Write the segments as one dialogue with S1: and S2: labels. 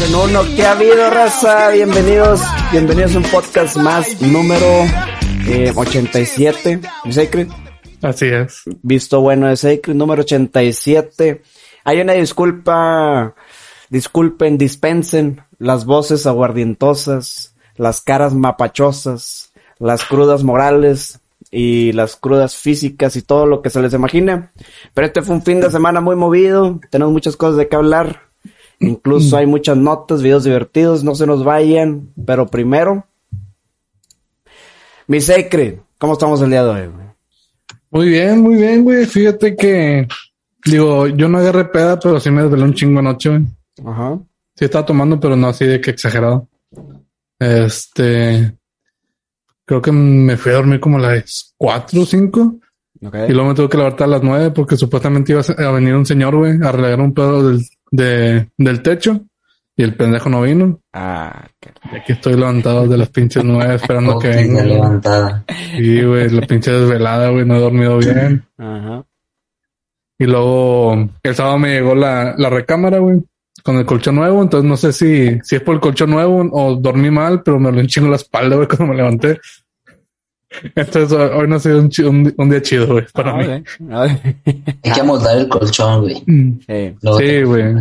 S1: en uno. ¿Qué ha habido, raza? Bienvenidos, bienvenidos a un podcast más, número eh, 87, de Sacred.
S2: Así es.
S1: Visto bueno de Sacred, número 87. Hay una disculpa, disculpen, dispensen las voces aguardientosas, las caras mapachosas, las crudas morales y las crudas físicas y todo lo que se les imagina. Pero este fue un fin de semana muy movido, tenemos muchas cosas de qué hablar. Incluso hay muchas notas, videos divertidos, no se nos vayan. Pero primero, mi Sacred, ¿cómo estamos el día de hoy? güey?
S2: Muy bien, muy bien, güey. Fíjate que, digo, yo no agarré peda, pero sí me desvelé un chingo anoche, güey.
S1: Ajá.
S2: Sí estaba tomando, pero no así de que exagerado. Este, creo que me fui a dormir como a las cuatro o cinco.
S1: Ok.
S2: Y luego me tuve que levantar a las nueve porque supuestamente iba a venir un señor, güey, a arreglar un pedo del, de, del techo. Y el pendejo no vino.
S1: Ah, qué-
S2: Y aquí estoy levantado de las pinches nueve esperando que venga.
S3: levantada.
S2: Sí, güey, la pinche desvelada, güey, no he dormido bien.
S1: Ajá.
S2: Y luego el sábado me llegó la, la recámara, güey, con el colchón nuevo. Entonces no sé si, si es por el colchón nuevo o dormí mal, pero me lo enchingo la espalda, güey, cuando me levanté. Entonces hoy no ha sido un, chi- un, un día chido, güey, para
S1: Ah,
S2: mí.
S1: Ok.
S3: Hay que amoldar el colchón, güey.
S2: Mm,
S1: Sí.
S2: Güey.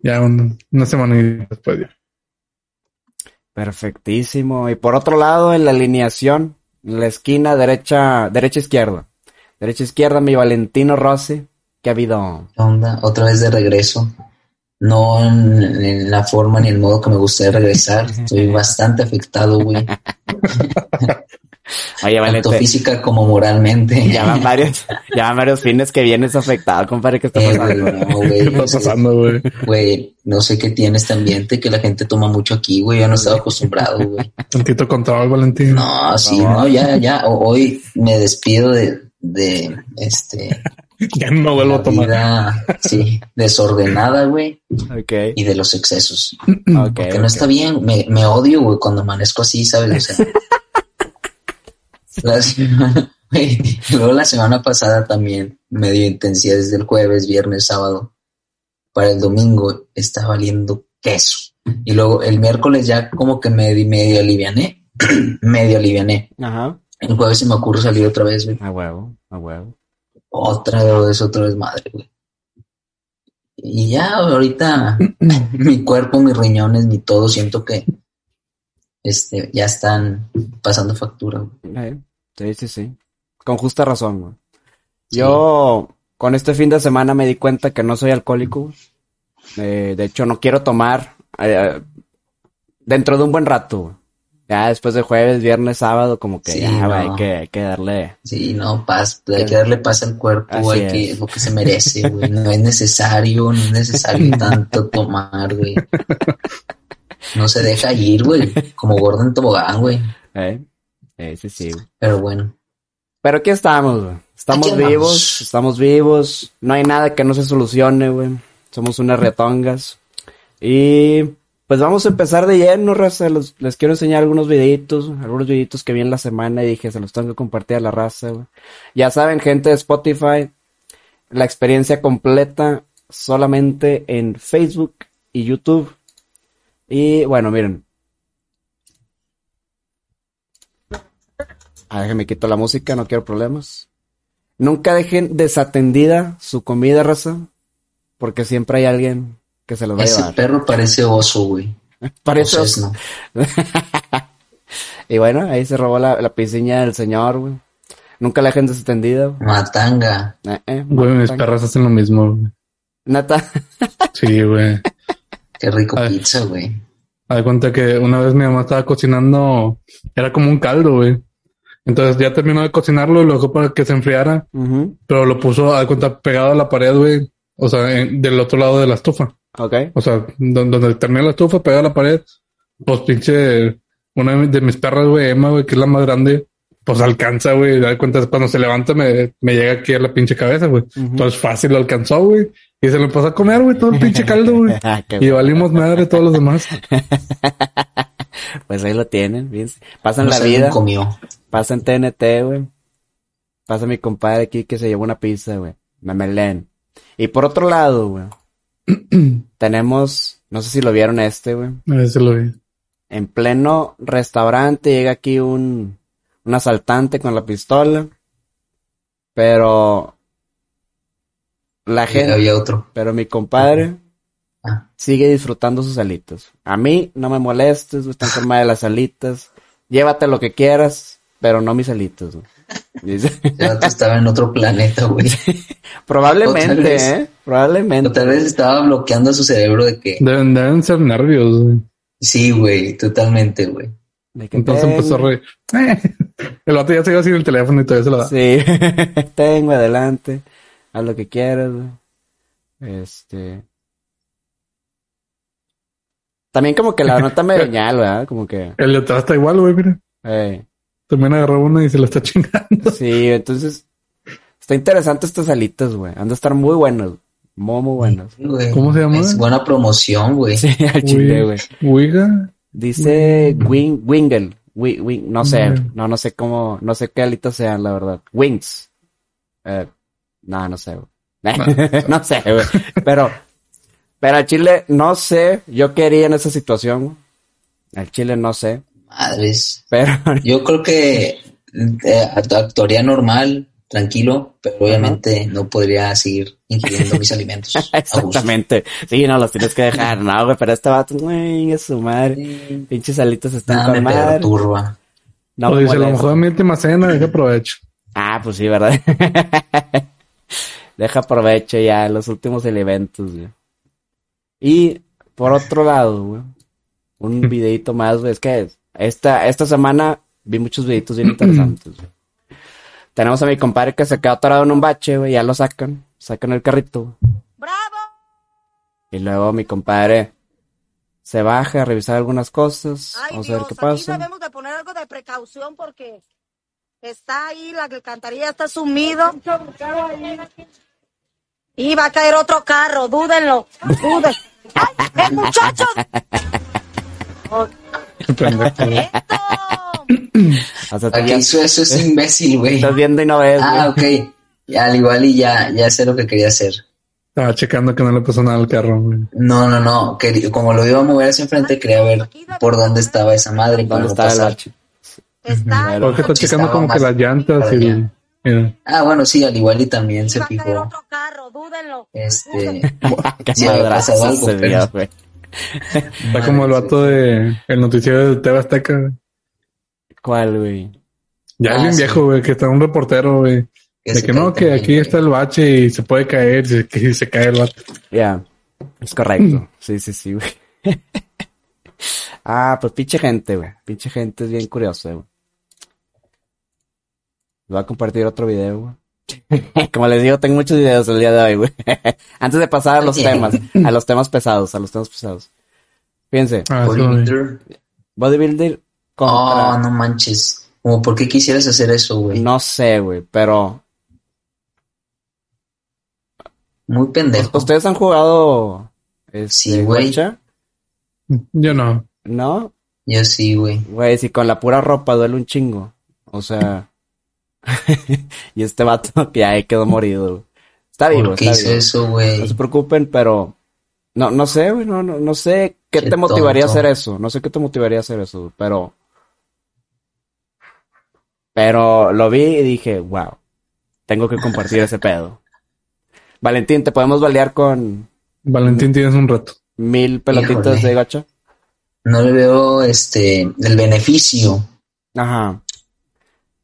S2: Ya un- una semana y después ya.
S1: Perfectísimo. Y por otro lado, en la alineación, en la esquina derecha, derecha izquierda. Derecha izquierda, mi Valentino Rossi. ¿Qué ha habido?
S3: ¿Qué onda? Otra vez de regreso. No en, en la forma ni el modo que me gustaría regresar. Estoy bastante afectado, güey.
S1: Oye,
S3: Tanto física como moralmente.
S1: ya van varios, ya van varios fines que vienes afectado, compadre, ¿qué está
S3: Eh, güey,
S1: pasando?
S3: no, güey.
S2: ¿Qué está pasando, güey?
S3: Güey, no sé qué tiene este ambiente que la gente toma mucho aquí, güey. Yo no estaba acostumbrado, güey.
S2: Tantito control, Valentín.
S3: No, sí,
S1: favor.
S3: no, ya, ya. Hoy me despido de, de, este,
S2: Ya no vuelvo
S3: la
S2: a tomar.
S3: vida, sí, desordenada, güey.
S1: Ok,
S3: y de los excesos.
S1: ok.
S3: Que
S1: ok.
S3: no está bien, me, me odio, güey, cuando amanezco así, ¿sabes? O sea, las- güey, luego la semana pasada también me dio intensidad desde el jueves, viernes, sábado. Para el domingo está valiendo queso. Y luego el miércoles ya como que me di- medio aliviané, medio aliviané.
S1: Ajá.
S3: El jueves se me ocurre salir otra vez, güey.
S1: A huevo, a huevo.
S3: Otra vez, otra vez madre, güey. Y ya ahorita mi cuerpo, mis riñones, mi todo, siento que este ya están pasando factura. güey.
S1: Eh, Sí, sí, sí. Con justa razón, güey. Yo, con este fin de semana me di cuenta que no soy alcohólico. Eh, de hecho, no quiero tomar eh, dentro de un buen rato. güey. Ya después de jueves, viernes, sábado, como que
S3: Sí,
S1: ya, güey, hay, que, hay que darle.
S3: Sí, no, paz, hay que darle paz al cuerpo,
S1: Así
S3: hay que, lo que se merece, güey. No es necesario, no es necesario tanto tomar, güey. No se deja ir, güey. Como Gordon Tobogán, güey.
S1: ¿eh? Eh, sí, sí, güey.
S3: Pero bueno,
S1: Pero aquí estamos, güey. Estamos
S3: Aquí
S1: vivos, estamos vivos. No hay nada que no se solucione, güey. Somos unas retongas. Y pues vamos a empezar de lleno, raza. Los- les quiero enseñar algunos videitos, algunos videitos que vi en la semana y dije, se los tengo que compartir a la raza, güey. Ya saben, gente de Spotify, la experiencia completa solamente en Facebook y YouTube. Y bueno, miren. Ah, déjenme quito la música, no quiero problemas. Nunca dejen desatendida su comida, raza, porque siempre hay alguien que se los va a
S3: ese
S1: llevar.
S3: perro parece oso, güey.
S1: Parece oso.
S3: no.
S1: Y bueno, ahí se robó la, la piscina del señor, güey. Nunca la dejen desatendida. güey.
S3: Matanga.
S1: Eh, eh,
S2: Güey, mis perras hacen lo mismo, güey.
S1: Neta.
S2: Sí, güey.
S3: Qué rico
S2: Ay.
S3: pizza, güey.
S2: Haz cuenta que una vez mi mamá estaba cocinando, era como un caldo, güey. Entonces ya terminó de cocinarlo y lo dejó para que se enfriara, pero lo puso, haz cuenta, pegado a la pared, güey. O sea, en- del otro lado de la estufa.
S1: Ok.
S2: O sea, don- donde termina la estufa, pegado a la pared. Pues pinche, una de mis perras, güey, Emma, güey, que es la más grande, pues alcanza, güey. Da cuenta, cuando se levanta me, me llega aquí a la pinche cabeza, güey.
S1: Ujú.
S2: Entonces fácil lo alcanzó, güey. Y se lo empezó a comer, güey, todo el pinche caldo, güey.
S1: Ah,
S2: Y valimos madre todos los demás.
S1: Pues ahí lo tienen, fíjense. Pasan
S3: No
S1: la vida,
S3: comió.
S1: pasan TNT, güey. Pasa mi compadre aquí que se llevó una pizza, güey. Memelén. Y por otro lado, güey, tenemos No sé si lo vieron este, güey.
S2: A ver si lo vi.
S1: En pleno restaurante llega aquí un, un asaltante con la pistola. Pero la gente,
S3: había otro.
S1: pero mi compadre
S3: Ah,
S1: sigue disfrutando sus alitas. A mí no me molestes, está enferma de las alitas. Llévate lo que quieras, pero no mis alitas,
S3: estaba en otro planeta, güey.
S1: Probablemente,
S3: vez.
S1: ¿eh? Probablemente.
S3: O tal vez estaba bloqueando su cerebro de que...
S2: Deben, deben ser nervios, güey.
S3: Sí, güey, totalmente, güey.
S1: De que
S2: Entonces empezó a reír. El vato ya se iba en el teléfono y todavía se lo da.
S1: Sí, tengo adelante, haz lo que quieras, güey. Este. También como que la nota me señal, ¿verdad? Como que,
S2: El de atrás está igual, güey, mira.
S1: eh,
S2: También agarró una y se la está chingando.
S1: sí, entonces, está interesante estas alitas, güey. Han de estar muy buenas, muy, muy buenas.
S3: Güey,
S2: ¿Cómo se llama?
S3: Es buena promoción, güey.
S1: Sí, al chile, güey. Dice wing, wingle, wi- wing, no sé, no, no sé cómo, no sé qué alitas sean, la verdad. Wings. Eh, no, no sé, no sé, güey. Pero, pero al chile, no sé, yo quería en esa situación. Al chile no sé,
S3: Madres.
S1: pero,
S3: Yo creo que eh, act- actuaría normal, tranquilo, pero obviamente no podría seguir ingiriendo mis alimentos.
S1: exactamente. Sí, no, los tienes que dejar, no, güey, pero este vato, güey, es su madre.
S3: Sí,
S1: Pinches alitas están
S3: Nada me
S1: con madre.
S3: perturba.
S1: No
S2: o
S1: me
S2: dice, a lo mejor mi última cena, deja provecho.
S1: Ah, pues sí, ¿verdad? Deja provecho ya los últimos elementos, güey. Y por otro lado, güey, un videito más, güey. Es que esta, esta semana vi muchos videitos bien interesantes, güey. Tenemos a mi compadre que se quedó atorado en un bache, güey. Ya lo sacan. Sacan el carrito.
S4: ¡Bravo!
S1: Y luego mi compadre se baja a revisar algunas cosas.
S4: Ay,
S1: Vamos a ver qué
S4: aquí
S1: pasa.
S4: debemos de poner algo de precaución porque está ahí, la alcantarilla está sumido. Y va a caer otro carro, dúdenlo, duden. ¡Ay, muchachos! ¡Esto!
S1: O sea,
S3: ¿A
S1: tú
S3: qué
S1: ya
S3: hizo eso ese imbécil, güey?
S1: estás viendo y no ves,
S3: Ah,
S1: güey.
S3: ok. Ya, al igual y ya, ya sé lo que quería hacer.
S2: Estaba checando que no le pasó nada al carro, güey.
S3: No, no, no. quería- como lo iba a mover hacia enfrente, quería ver por dónde estaba esa madre. para
S1: ¿Dónde
S3: no
S1: está el
S3: pasar.
S1: bache?
S4: Está.
S2: Porque está checando
S3: estaba
S2: como que las llantas y...
S3: allá.
S2: Mira.
S3: Ah, bueno, sí, al igual y también
S4: Y
S3: se fijó.
S4: otro carro, dúdenlo.
S3: Este,
S1: Qué
S3: Sí, había
S1: madrazo
S3: pasado algo,
S1: se
S3: pero-.
S2: Está como el vato de el noticiero de TV Azteca.
S1: ¿Cuál, güey?
S2: Ya
S3: Ah,
S2: es bien
S3: sí.
S2: viejo, güey, que está un reportero, güey. De que no, que
S3: también,
S2: aquí
S3: güey.
S2: está el bache y se puede caer, y que se cae el vato.
S1: Ya, es correcto. Sí, sí, sí, güey. ah, pues pinche gente, güey. Pinche gente es bien curiosa, güey. Voy a compartir otro video, güey. Como les digo, tengo muchos videos el día de hoy, güey. Antes de pasar a los temas, a los temas pesados, a los temas pesados. Fíjense,
S2: Ah.
S3: Bodybuilder.
S1: bodybuilder contra...
S3: Oh, no manches. Como, ¿por qué quisieras hacer eso, güey?
S1: no sé, güey, pero...
S3: Muy pendejo.
S1: ¿Ustedes han jugado... Este,
S3: Sí, güey.
S2: Yo no.
S1: ¿No?
S3: Yo sí, güey.
S1: Güey, si con la pura ropa duele un chingo. O sea. y este vato que ahí quedó morido. güey. Está vivo,
S3: ¿Por qué
S1: está
S3: hizo
S1: vivo.
S3: eso,
S1: No
S3: güey?
S1: se preocupen, pero. No, no sé, güey, no, no, no sé qué
S3: Qué
S1: te motivaría a hacer eso. No sé qué te motivaría a hacer eso, pero. Pero lo vi y dije, wow. Tengo que compartir ese pedo. Valentín, ¿te podemos balear con
S2: Valentín tienes un reto.
S1: mil pelotitas
S3: Híjole.
S1: de gacha?
S3: No le veo este el beneficio.
S1: Ajá.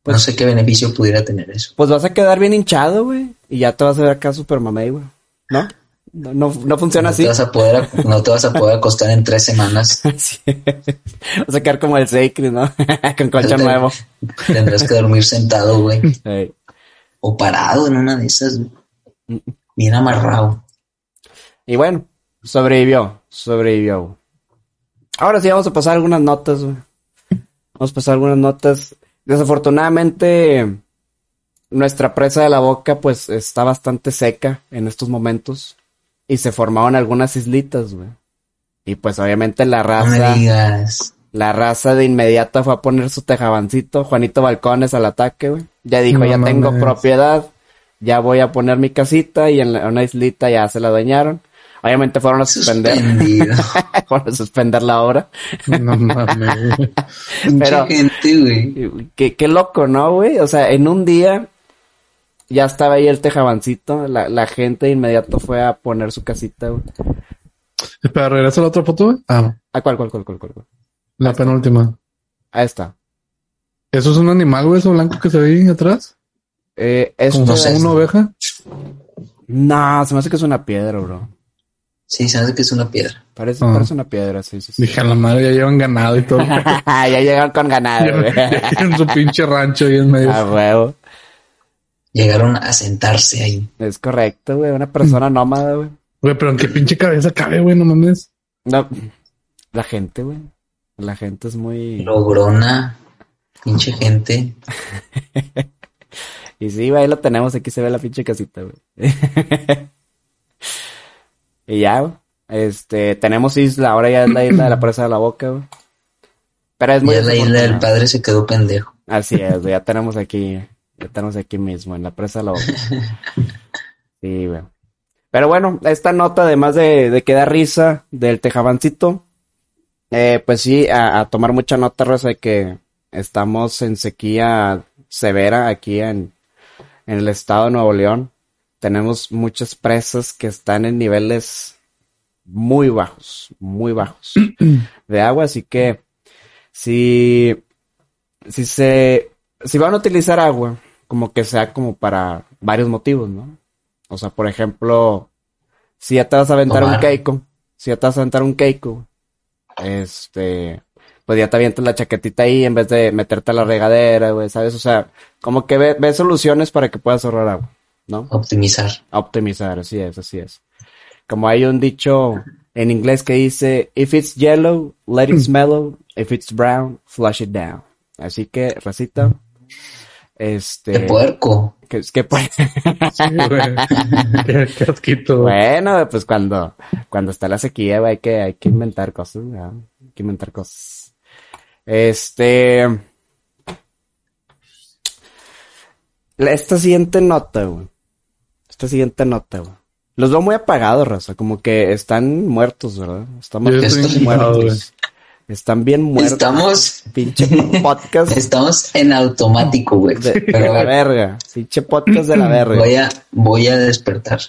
S1: Pues-
S3: no sé qué beneficio pudiera tener eso.
S1: Pues vas a quedar bien hinchado, güey. Y ya te vas a ver acá super mamey, güey. ¿No? No, no, no funciona
S3: No
S1: así.
S3: te, vas a poder, no te vas a poder acostar en tres semanas.
S1: Sí. Vas a quedar como el Sacred, ¿no? Con colchón
S3: Te-
S1: nuevo.
S3: Tendrás que dormir sentado, güey.
S1: Ey.
S3: O parado en una de esas. güey. Bien amarrado.
S1: Y bueno, sobrevivió. Sobrevivió. Ahora sí vamos a pasar algunas notas, güey. Vamos a pasar algunas notas. Desafortunadamente, nuestra presa de la boca, pues, está bastante seca en estos momentos. Y se formaron algunas islitas, güey. Y pues obviamente la raza.
S3: digas.
S1: La raza de inmediato fue a poner su tejabancito. Juanito Balcones al ataque, güey. Ya dijo,
S2: No
S1: ya tengo propiedad. Ya voy a poner mi casita y en la- una islita ya se la dañaron. Obviamente fueron a suspender, fueron a suspender la obra.
S2: No mames.
S3: Mucha
S1: Pero-
S3: gente, güey.
S1: Qué, qué loco, ¿no, güey? O sea, en un día ya estaba ahí el tejabancito, la, la gente de inmediato fue a poner su casita, güey.
S2: Espera, regresa la otra foto, güey. Ah,
S1: ¿A cuál, cuál, cuál, cuál, cuál? cuál?
S2: la penúltima.
S1: Ahí está.
S2: ¿Eso es un animal, güey, eso blanco que se ve ahí atrás?
S1: Eh, esto-
S2: ¿Como
S3: No sé.
S2: una oveja?
S1: No, se me hace que es una piedra, bro.
S3: Sí, se hace que es una piedra.
S1: Parece,
S2: Ah.
S1: parece una piedra, sí, sí, sí.
S2: Dije, a la madre, ya llevan ganado y todo.
S1: ya llegaron con ganado, güey.
S2: en su pinche rancho ahí en medio.
S1: A huevo.
S3: Llegaron a sentarse ahí.
S1: Es correcto, güey. Una persona nómada, güey.
S2: Güey, pero en qué pinche cabeza cabe, güey, no mames.
S1: No, la gente, güey. La gente es muy...
S3: Logrona. Pinche gente.
S1: Y sí, güey, ahí lo tenemos. Aquí se ve la pinche casita, güey. y ya, güey. Este, tenemos isla. Ahora ya es la isla de la presa de la boca, güey. Pero es muy
S3: Ya la isla del padre se quedó pendejo.
S1: Así es, ya tenemos aquí, tenemos aquí mismo, en la presa de la. Sí, güey. Pero bueno, esta nota, además de, de que da risa del tejabancito, eh, pues sí, a, a tomar mucha nota, Rosa, de que estamos en sequía severa aquí en, en el estado de Nuevo León. Tenemos muchas presas que están en niveles muy bajos, muy bajos de agua, así que si si se, si van a utilizar agua, como que sea como para varios motivos, ¿no? O sea, por ejemplo, si ya te vas a aventar un keiko, si ya te vas a aventar un keiko, este, pues ya te avientas la chaquetita ahí en vez de meterte a la regadera, güey, ¿sabes? O sea, como que ve, ve soluciones para que puedas ahorrar agua, ¿no?
S3: Optimizar.
S1: Optimizar, así es, así es. Como hay un dicho en inglés que dice, if it's yellow, let it mellow, if it's brown, flush it down. Así que, racita, este,
S3: De puerco.
S1: que, que
S2: Sí, güey. qué, qué asquito, güey.
S1: bueno, pues cuando, cuando está la sequía, güey, hay que, hay que inventar cosas, ¿verdad? Hay que inventar cosas. Este, esta siguiente nota, güey. Esta siguiente nota, güey. Los veo muy apagados, raza, como que están muertos, ¿verdad? Estamos
S2: Yo emputado,
S1: muertos. Están bien muertos.
S3: Estamos,
S1: Pinche podcast
S3: estamos en automático, güey.
S1: de, de la verga. Pinche podcast de la verga.
S3: voy a, voy a despertar.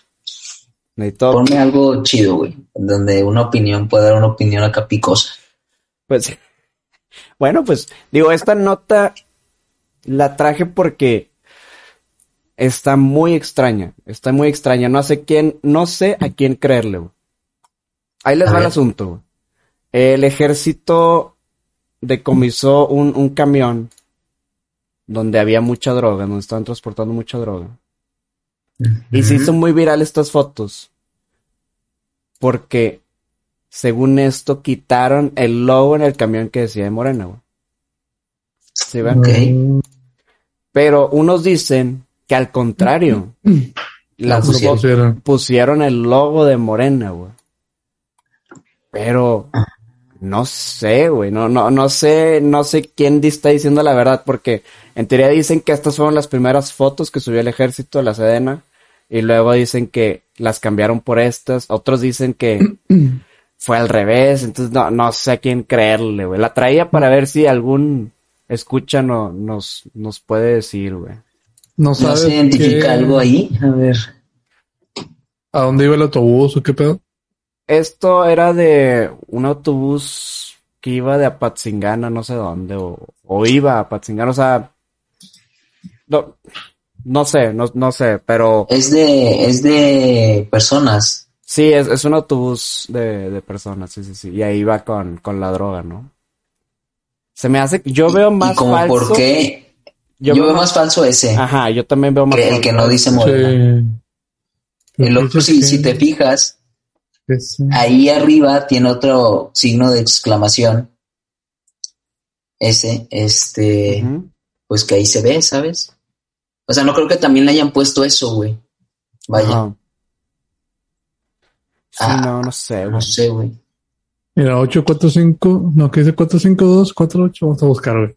S1: Necesito,
S3: Ponme algo chido, güey. Donde una opinión pueda dar una opinión acá picosa.
S1: pues, bueno, pues, digo, esta nota la traje porque está muy extraña. Está muy extraña. No sé quién, no sé a quién creerle, güey. Ahí les
S3: A
S1: va el asunto, güey. El ejército decomisó un, un camión donde había mucha droga, donde estaban transportando mucha droga. Y se hizo muy viral estas fotos. Porque, según esto, quitaron el logo en el camión que decía de Morena, güey. ¿Sí ven?
S3: Ok.
S1: Pero unos dicen que al contrario, las
S3: pusieron.
S1: fo-
S2: Pusieron.
S1: pusieron el logo de Morena, güey. Pero no sé, güey, no, no, no sé, no sé quién está diciendo la verdad, porque en teoría dicen que estas fueron las primeras fotos que subió el ejército de la Sedena, y luego dicen que las cambiaron por estas, otros dicen que fue al revés, entonces no, no sé a quién creerle, güey. La traía para ver si algún escucha no, nos, nos puede decir, güey.
S2: No
S3: ¿No se identifica
S2: qué-
S3: algo ahí? A ver.
S2: ¿A dónde iba el autobús o qué pedo?
S1: Esto era de un autobús que iba de Apatzingana, no sé dónde, o, o iba a Apatzingana, o sea, no, no sé, no, no sé, pero
S3: Es de, es de personas.
S1: sí, es, es un autobús de, de personas, sí, sí, sí, y ahí va con, con la droga, ¿no? Se me hace, yo veo más
S3: y como
S1: falso,
S3: por qué.
S1: yo
S3: Yo,
S1: veo
S3: más falso ese.
S1: ajá, yo también veo más
S3: que el que no dice Morena.
S2: Sí.
S3: El otro,
S2: Dice
S3: si, te fijas,
S2: sí.
S3: ahí arriba tiene otro signo de exclamación. Ese, este, pues que ahí se ve, ¿sabes? O sea, no creo que también le hayan puesto eso, güey. Vaya.
S1: Sí,
S3: Ah,
S1: no, no sé, güey.
S3: no sé, güey.
S2: Mira, 845, no, que dice 452, 48, vamos a buscar, güey.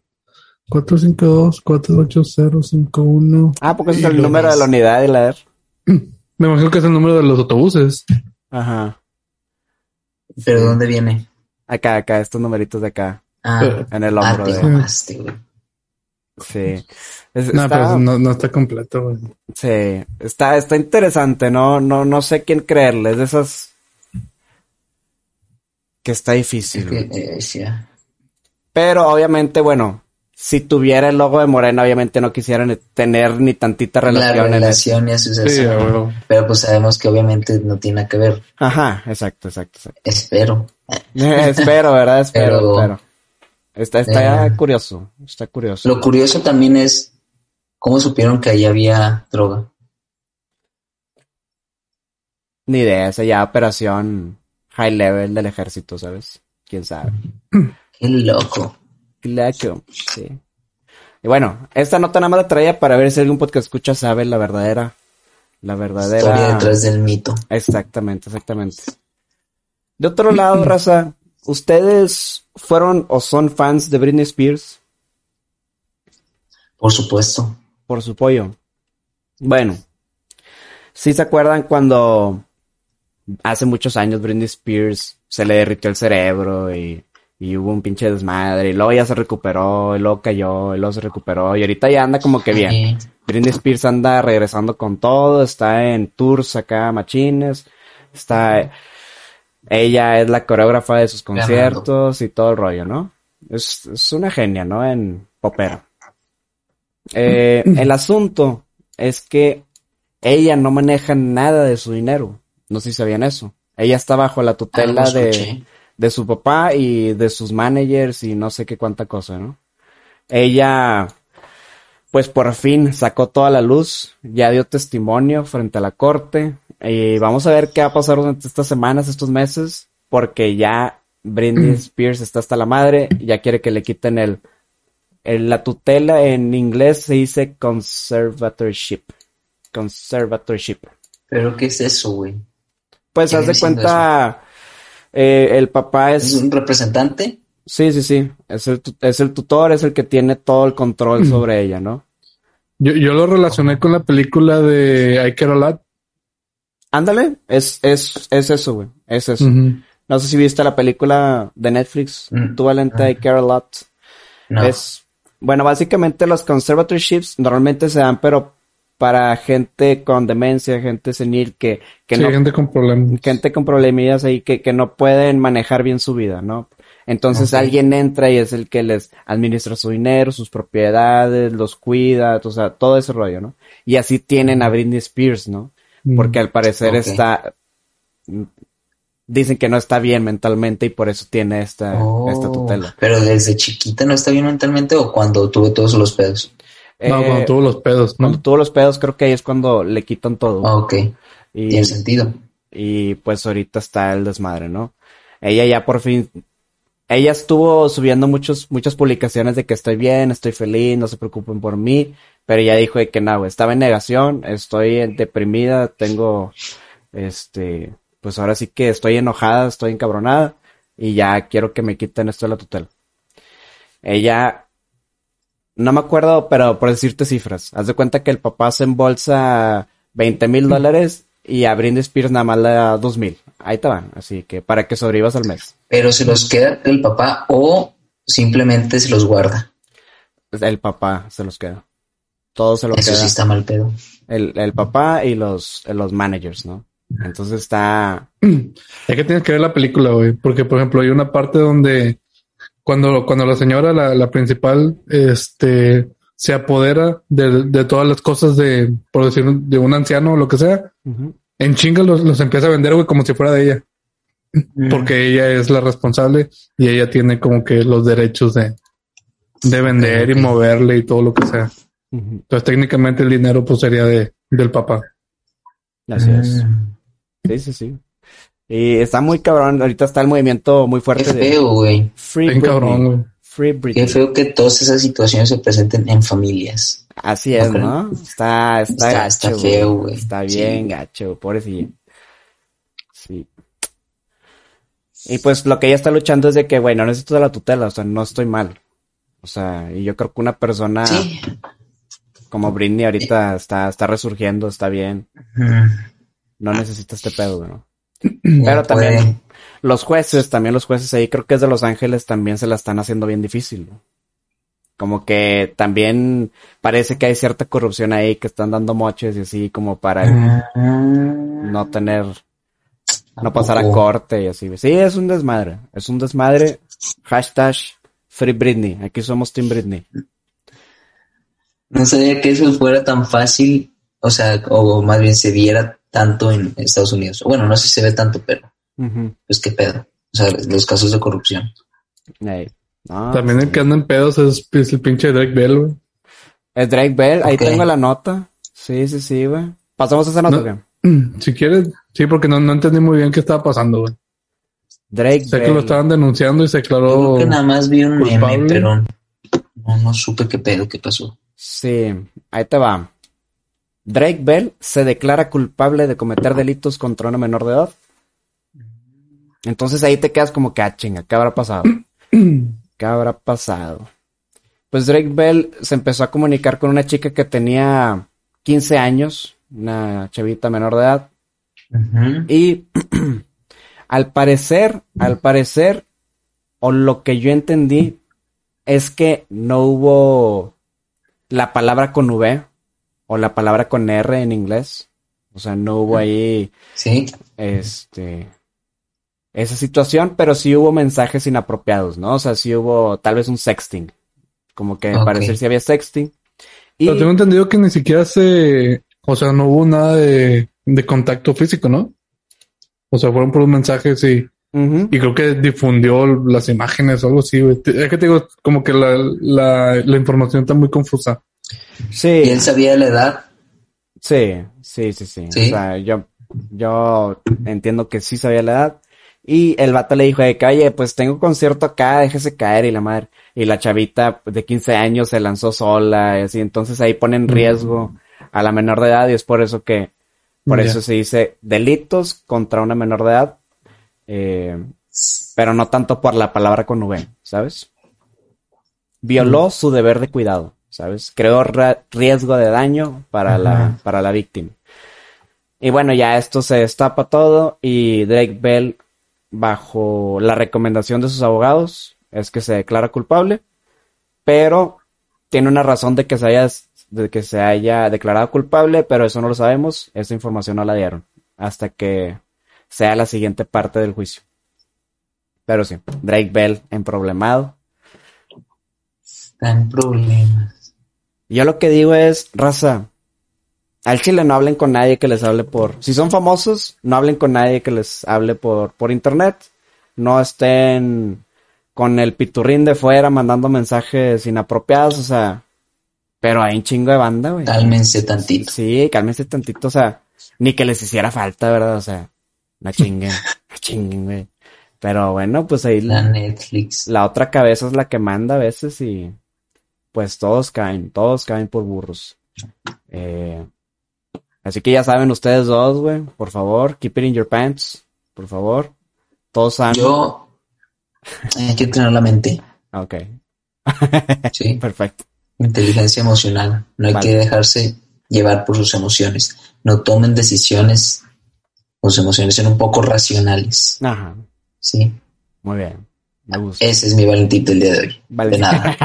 S2: 452, 48051.
S1: Ah, porque ese es el número de la unidad y la R.
S2: Me imagino que es el número de los autobuses.
S1: Ajá.
S3: ¿Pero dónde viene?
S1: Acá, acá, estos numeritos de acá,
S3: Ah,
S1: en el
S3: ah,
S1: hombro
S3: te
S1: de...
S3: mamaste, güey.
S1: Sí. Es-
S2: No,
S1: está,
S2: pero no, no está completo, güey.
S1: sí, está, está interesante, no, no, no sé quién creerle, es de esas que está
S3: Es
S1: difícil.
S3: que, eh, sí, ah.
S1: Pero obviamente, bueno, si tuviera el logo de Morena, obviamente no quisieran tener ni tantita
S3: la
S1: relación en eso.
S3: relación y asociación.
S2: Sí.
S3: Pero pues sabemos que obviamente no tiene nada que ver.
S1: Ajá, exacto, exacto, exacto.
S3: Espero.
S1: espero, ¿verdad? Espero,
S3: Pero-
S1: espero. Está, está
S3: Eh.
S1: curioso, está curioso.
S3: Lo curioso también es cómo supieron que ahí había droga.
S1: Ni idea, esa ya operación high level del ejército, ¿sabes? ¿Quién sabe?
S3: Qué loco.
S1: Claro, sí. Y bueno, esta nota nada más la traía para ver si algún podcast escucha sabe la verdadera, la verdadera.
S3: Historia detrás del mito.
S1: Exactamente, exactamente. De otro lado, raza, ¿ustedes fueron o son fans de Britney Spears?
S3: Por supuesto.
S1: Por su pollo. Bueno, ¿sí se acuerdan cuando hace muchos años Britney Spears se le derritió el cerebro y, y hubo un pinche desmadre y luego ya se recuperó y luego cayó y luego se recuperó y ahorita ya anda como que bien.
S3: Eh,
S1: Britney Spears anda regresando con todo, está en tours acá, machines, está, ella es la coreógrafa de sus conciertos y todo el rollo, ¿no? Es, es una genia, ¿no? En popera. Eh, el asunto es que ella no maneja nada de su dinero. No sé si sabían eso. Ella está bajo la tutela
S3: algo
S1: de,
S3: escuché.
S1: De su papá y de sus managers y no sé qué cuánta cosa, ¿no? Ella, pues por fin sacó toda la luz, ya dio testimonio frente a la corte y vamos a ver qué va a pasar durante estas semanas, estos meses, porque ya Britney Spears está hasta la madre, ya quiere que le quiten el, el- la tutela en inglés se dice conservatorship, conservatorship.
S3: ¿Pero qué es eso, güey?
S1: Pues
S3: ¿Qué
S1: haz de cuenta, eh, el papá
S3: ¿Es un representante?
S1: Sí, sí, sí. Es el, tu- es el tutor, es el que tiene todo el control sobre ella, ¿no?
S2: Yo, yo lo relacioné con la película de I Care a Lot.
S1: Ándale, es, es, es eso, güey. Es eso. No sé si viste la película de Netflix,
S3: Mm.
S1: Tú Valente I Care a Lot.
S3: No.
S1: Es, bueno, básicamente los conservatorships normalmente se dan, pero para gente con demencia, gente senil que, que
S2: Sí,
S1: no,
S2: gente con problemas.
S1: gente con problemillas ahí que, que no pueden manejar bien su vida, ¿no? Entonces alguien entra y es el que les administra su dinero, sus propiedades, los cuida, o sea, todo ese rollo, ¿no? Y así tienen a Britney Spears, ¿no? Porque al parecer está, dicen que no está bien mentalmente y por eso tiene esta,
S3: Oh,
S1: esta tutela.
S3: Pero desde chiquita no está bien mentalmente o cuando tuvo todos los pedos.
S2: No,
S1: Eh,
S2: cuando tuvo los pedos, ¿no?
S1: cuando tuvo los pedos, creo que ahí es cuando le quitan todo.
S3: Ah, ok.
S1: y,
S3: Tiene sentido.
S1: y pues ahorita está el desmadre, ¿no? Ella ya por fin, ella estuvo subiendo muchos, muchas publicaciones de que estoy bien, estoy feliz, no se preocupen por mí, pero ella dijo de que no, güey, estaba en negación, estoy en- deprimida, tengo, este, pues ahora sí que estoy enojada, estoy encabronada y ya quiero que me quiten esto de la tutela. Ella, no me acuerdo, pero por decirte cifras, haz de cuenta que el papá se embolsa 20 mil dólares y a Britney Spears nada más le da 2 mil. Ahí te van, así que para que sobrevivas al mes.
S3: Pero se los queda el papá o simplemente se los guarda.
S1: El papá se los queda. Todo se lo
S3: Eso
S1: queda.
S3: sí está mal pedo.
S1: El, el papá y los, los managers, ¿no? Entonces está...
S2: Es que tienes que ver la película, güey. Porque, por ejemplo, hay una parte donde cuando, cuando la señora, la, la principal, este, se apodera de, de todas las cosas de, por decir, de un anciano o lo que sea, en chinga los, los empieza a vender, güey, como si fuera de ella. Porque ella es la responsable y ella tiene como que los derechos de, de vender y moverle y todo lo que sea. Entonces, técnicamente el dinero pues sería de, del papá.
S1: Así es.
S3: Mm,
S1: Sí, sí, sí. Y está muy cabrón. Ahorita está el movimiento muy
S3: Qué
S1: fuerte de
S3: feo, güey.
S1: Free Britney.
S2: cabrón, güey.
S1: Free
S3: Qué feo que todas esas situaciones se presenten en familias.
S1: Así es. ¿no? Está, está,
S3: Está-
S1: gacho,
S3: está
S1: güey.
S3: feo, güey.
S1: Está
S3: Sí.
S1: bien gacho, pobrecillo. Sí. Y pues lo que ella está luchando es de que, bueno, no necesito de la tutela, o sea, no estoy mal. O sea, y yo creo que una persona
S3: Sí.
S1: como Britney ahorita está, está resurgiendo, está bien. No necesita este pedo, ¿no? Pero también-
S3: puede.
S1: los jueces, también los jueces ahí, creo que es de Los Ángeles, también se la están haciendo bien difícil. ¿no? Como que también parece que hay cierta corrupción ahí, que están dando moches y así como para no tener, no pasar a corte y así. Sí, es un desmadre, es un desmadre. Hashtag Free Britney, aquí somos Team Britney.
S3: No sabía que eso fuera tan fácil, o sea, o más bien se viera tanto en Estados Unidos. Bueno, no sé si se ve tanto, pero
S1: Ujú.
S3: pues qué pedo. O sea, los casos de corrupción.
S1: No,
S2: También el que anda en pedos es, es el pinche Drake Bell, güey.
S1: Es Drake Bell, ahí tengo la nota. Sí, sí, sí, güey. Pasamos a esa nota,
S2: No.
S1: güey.
S2: Si quieres, sí, porque no, no entendí muy bien qué estaba pasando, güey.
S1: Drake
S2: Sé que lo estaban denunciando y se
S3: Yo creo
S2: declaró.
S3: que nada más vi un meme,
S2: culpable.
S3: pero no, no supe qué pedo, qué pasó.
S1: Sí, ahí te va. Drake Bell se declara culpable de cometer delitos contra una menor de edad. Entonces ahí te quedas como que, ah, chinga, ¿qué habrá pasado? ¿Qué habrá pasado? Pues Drake Bell se empezó a comunicar con una chica que tenía 15 años, una chavita menor de edad, y al parecer, al parecer, o lo que yo entendí, es que no hubo la palabra con V o la palabra con R en inglés. O sea, no hubo ahí,
S3: Sí,
S1: este, esa situación, pero sí hubo mensajes inapropiados, ¿no? O sea, sí hubo tal vez un sexting. Como que al
S3: Ok.
S1: parecer sí había sexting. Y,
S2: Pero tengo entendido que ni siquiera se. O sea, no hubo nada de, de contacto físico, ¿no? O sea, fueron por un mensaje, sí. Y creo que difundió las imágenes o algo así, güey. Es que te digo, como que la, la, la información está muy confusa.
S1: Sí.
S3: y él sabía la edad.
S1: Sí, sí, sí, sí.
S3: ¿Sí?
S1: O sea, yo, yo entiendo que sí sabía la edad. Y el vato le dijo de que, oye, pues tengo concierto acá, déjese caer y la madre. Y la chavita de 15 años se lanzó sola y así. Entonces ahí pone en riesgo a la menor de edad y es por eso que, por eso se dice delitos contra una menor de edad. Eh, pero no tanto por la palabra con V, ¿sabes? Violó su deber de cuidado, ¿sabes? Creó riesgo de daño para la, para la víctima. Y bueno, ya esto se destapa todo y Drake Bell, bajo la recomendación de sus abogados, es que se declara culpable, pero tiene una razón de que se haya, de que se haya declarado culpable, pero eso no lo sabemos, esa información no la dieron hasta que sea la siguiente parte del juicio. Pero sí, Drake Bell en problemado.
S3: Está en problemas.
S1: Yo lo que digo es, raza, al chile no hablen con nadie que les hable por... Si son famosos, no hablen con nadie que les hable por, por internet. No estén con el piturrín de fuera mandando mensajes inapropiados, o sea... Pero hay un chingo de banda, güey.
S3: Cálmense tantito.
S1: Sí, cálmense tantito, o sea... Ni que les hiciera falta, ¿verdad? O sea, no chinguen, no chinguen, güey. Pero bueno, pues ahí
S3: La
S1: la,
S3: Netflix.
S1: la otra cabeza es la que manda a veces y pues todos caen, todos caen por burros. Eh, así que ya saben ustedes dos, güey, por favor, keep it in your pants, por favor. Todos saben.
S3: Yo hay que tener la mente,
S1: Ok,
S3: sí.
S1: perfecto.
S3: Inteligencia emocional. No hay
S1: Vale.
S3: que dejarse llevar por sus emociones. No tomen decisiones sus emociones, sean un poco racionales.
S1: Ajá,
S3: Sí.
S1: muy bien. Me gusta.
S3: Ese es mi valentito el día de hoy.
S1: Vale.
S3: De nada.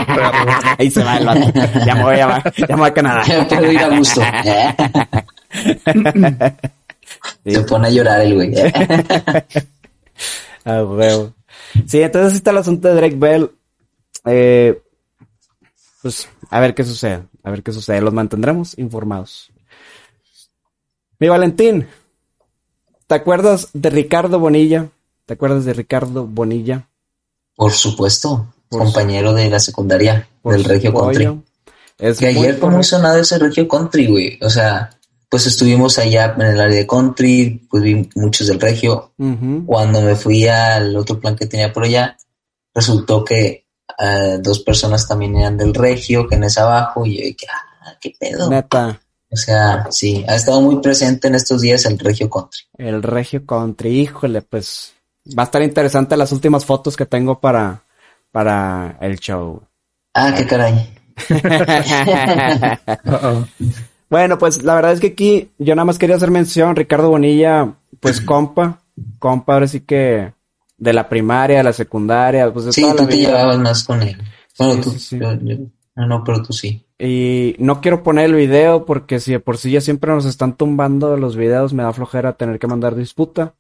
S1: Ahí se va el vato. Ya me voy a, ya me voy a Canadá.
S3: Ya puedo ir a gusto.
S1: Sí.
S3: Se pone a llorar el güey.
S1: Ah, huevo. Sí, entonces está el asunto de Drake Bell. Eh, pues a ver qué sucede. A ver qué sucede. Los mantendremos informados. Mi Valentín, ¿te acuerdas de Ricardo Bonilla? ¿Te acuerdas de Ricardo Bonilla?
S3: Por supuesto.
S1: Por
S3: compañero de la secundaria
S1: Por
S3: del Regio Country.
S1: pollo. Es
S3: Que ayer hizo nada ese Regio Country, güey. O sea, pues estuvimos allá en el área de Country, pues vi muchos del Regio. Cuando me fui al otro plan que tenía por allá, resultó que eh, dos personas también eran del Regio, que en ese abajo, y yo dije, ah, qué pedo.
S1: Neta,
S3: O sea, sí, ha estado muy presente en estos días el Regio Country.
S1: el Regio Country. Híjole, pues va a estar interesante las últimas fotos que tengo para, para el show.
S3: Ah, qué caray.
S1: Bueno, pues la verdad es que aquí yo nada más quería hacer mención, Ricardo Bonilla, pues compa, compa, ahora sí que de la primaria, de la secundaria, pues de
S3: Sí,
S1: toda
S3: tú
S1: la
S3: te
S1: vida.
S3: llevabas más con él. Bueno,
S1: Sí,
S3: tú,
S1: sí, sí.
S3: yo- yo- no, no, pero tú sí.
S1: Y no quiero poner el video porque si de por sí ya siempre nos están tumbando los videos, me da flojera tener que mandar disputa.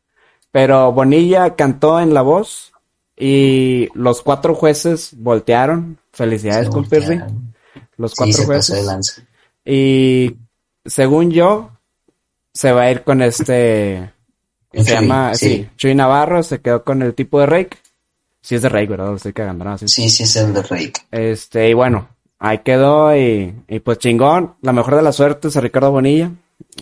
S1: Pero Bonilla cantó en la voz y los cuatro jueces voltearon. Felicidades, compirri.
S3: voltearon.
S1: Los
S3: Sí,
S1: cuatro
S3: se pasó de
S1: jueces.
S3: lanza.
S1: Y según yo, se va a ir con este.
S3: Con
S1: Se
S3: Chuy,
S1: llama, sí.
S3: sí.
S1: Chuy Navarro, se quedó con el tipo de Rake. Sí es de Rake, ¿verdad? Lo estoy cagando, ¿no? Sí.
S3: Sí, sí, es el de Rake.
S1: Este, y bueno, ahí quedó y, y pues chingón. La mejor de las suertes a Ricardo Bonilla.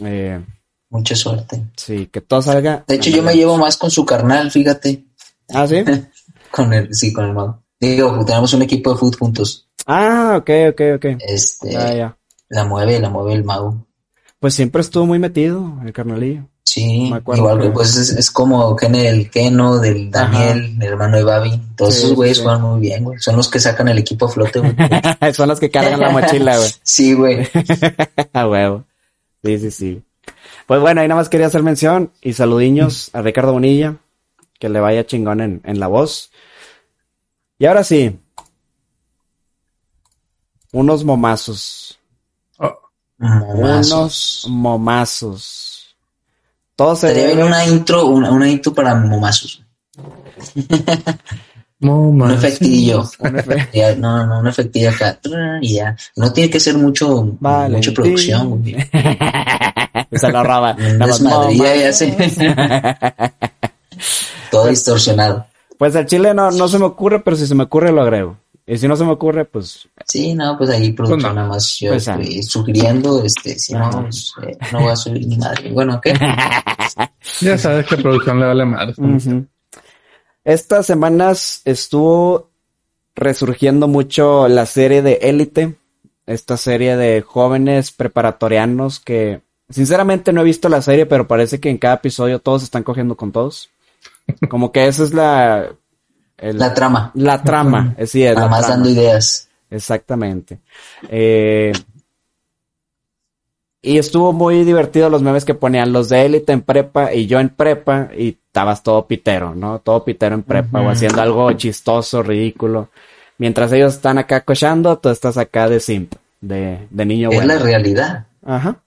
S1: Eh,
S3: Mucha suerte.
S1: sí, que todo salga.
S3: De hecho, yo me llevo más con su carnal, fíjate.
S1: Ah, sí.
S3: Con el, sí, con el mago. Digo, tenemos un equipo de fútbol juntos.
S1: Ah, ok, ok, ok.
S3: Este,
S1: Ah, ya.
S3: la mueve, la mueve el mago.
S1: Pues siempre estuvo muy metido el carnalillo.
S3: Sí,
S1: Me acuerdo
S3: igual que pues es, es como Ken el Keno, del Daniel, el hermano de Babi. Todos
S1: Sí,
S3: esos güeyes
S1: sí.
S3: juegan muy bien, güey. Son los que sacan el equipo a flote, güey.
S1: Son los que cargan la mochila, güey.
S3: Sí, güey.
S1: A huevo. Sí, sí, sí. Pues bueno, ahí nada más quería hacer mención y saludiños a Ricardo Bonilla. Que le vaya chingón en, en la voz. Y ahora sí. Unos momazos.
S2: Oh,
S3: Momazos.
S1: Unos momazos. Todo se
S3: Estaría bien
S1: debe-
S3: una intro, una, una intro para momazos.
S2: no,
S3: Un efectillo.
S1: un
S3: no, no, un efectillo acá. Y ya. No tiene que ser mucho,
S1: Vale.
S3: mucha producción.
S1: Se lo roba.
S3: Un
S1: Nada más,
S3: desmadre, ya. Todo distorsionado.
S1: Pues el chile no, no se me ocurre, pero si se me ocurre lo agrego. Y si no se me ocurre, pues
S3: Sí, no, pues ahí producción
S2: no.
S3: nada más yo
S1: Pues, ah.
S3: estoy sugiriendo, este, si no, pues, eh, no voy a subir ni madre. Bueno, ¿qué?
S2: Ya sabes que producción le vale madre.
S1: Estas semanas estuvo resurgiendo mucho la serie de Élite, esta serie de jóvenes preparatorianos que sinceramente no he visto la serie, pero parece que en cada episodio todos están cogiendo con todos. Como que esa es la el-
S3: La trama.
S1: la trama, sí, es
S3: Nada
S1: la
S3: más
S1: trama.
S3: dando ideas.
S1: Exactamente. Eh, y estuvo muy divertido los memes que ponían los de élite en prepa y yo en prepa y estabas todo pitero, ¿no? Todo pitero en prepa o haciendo algo chistoso, ridículo. Mientras ellos están acá cochando, tú estás acá de simp, de, de niño
S3: Es
S1: bueno.
S3: la realidad.
S1: Ajá.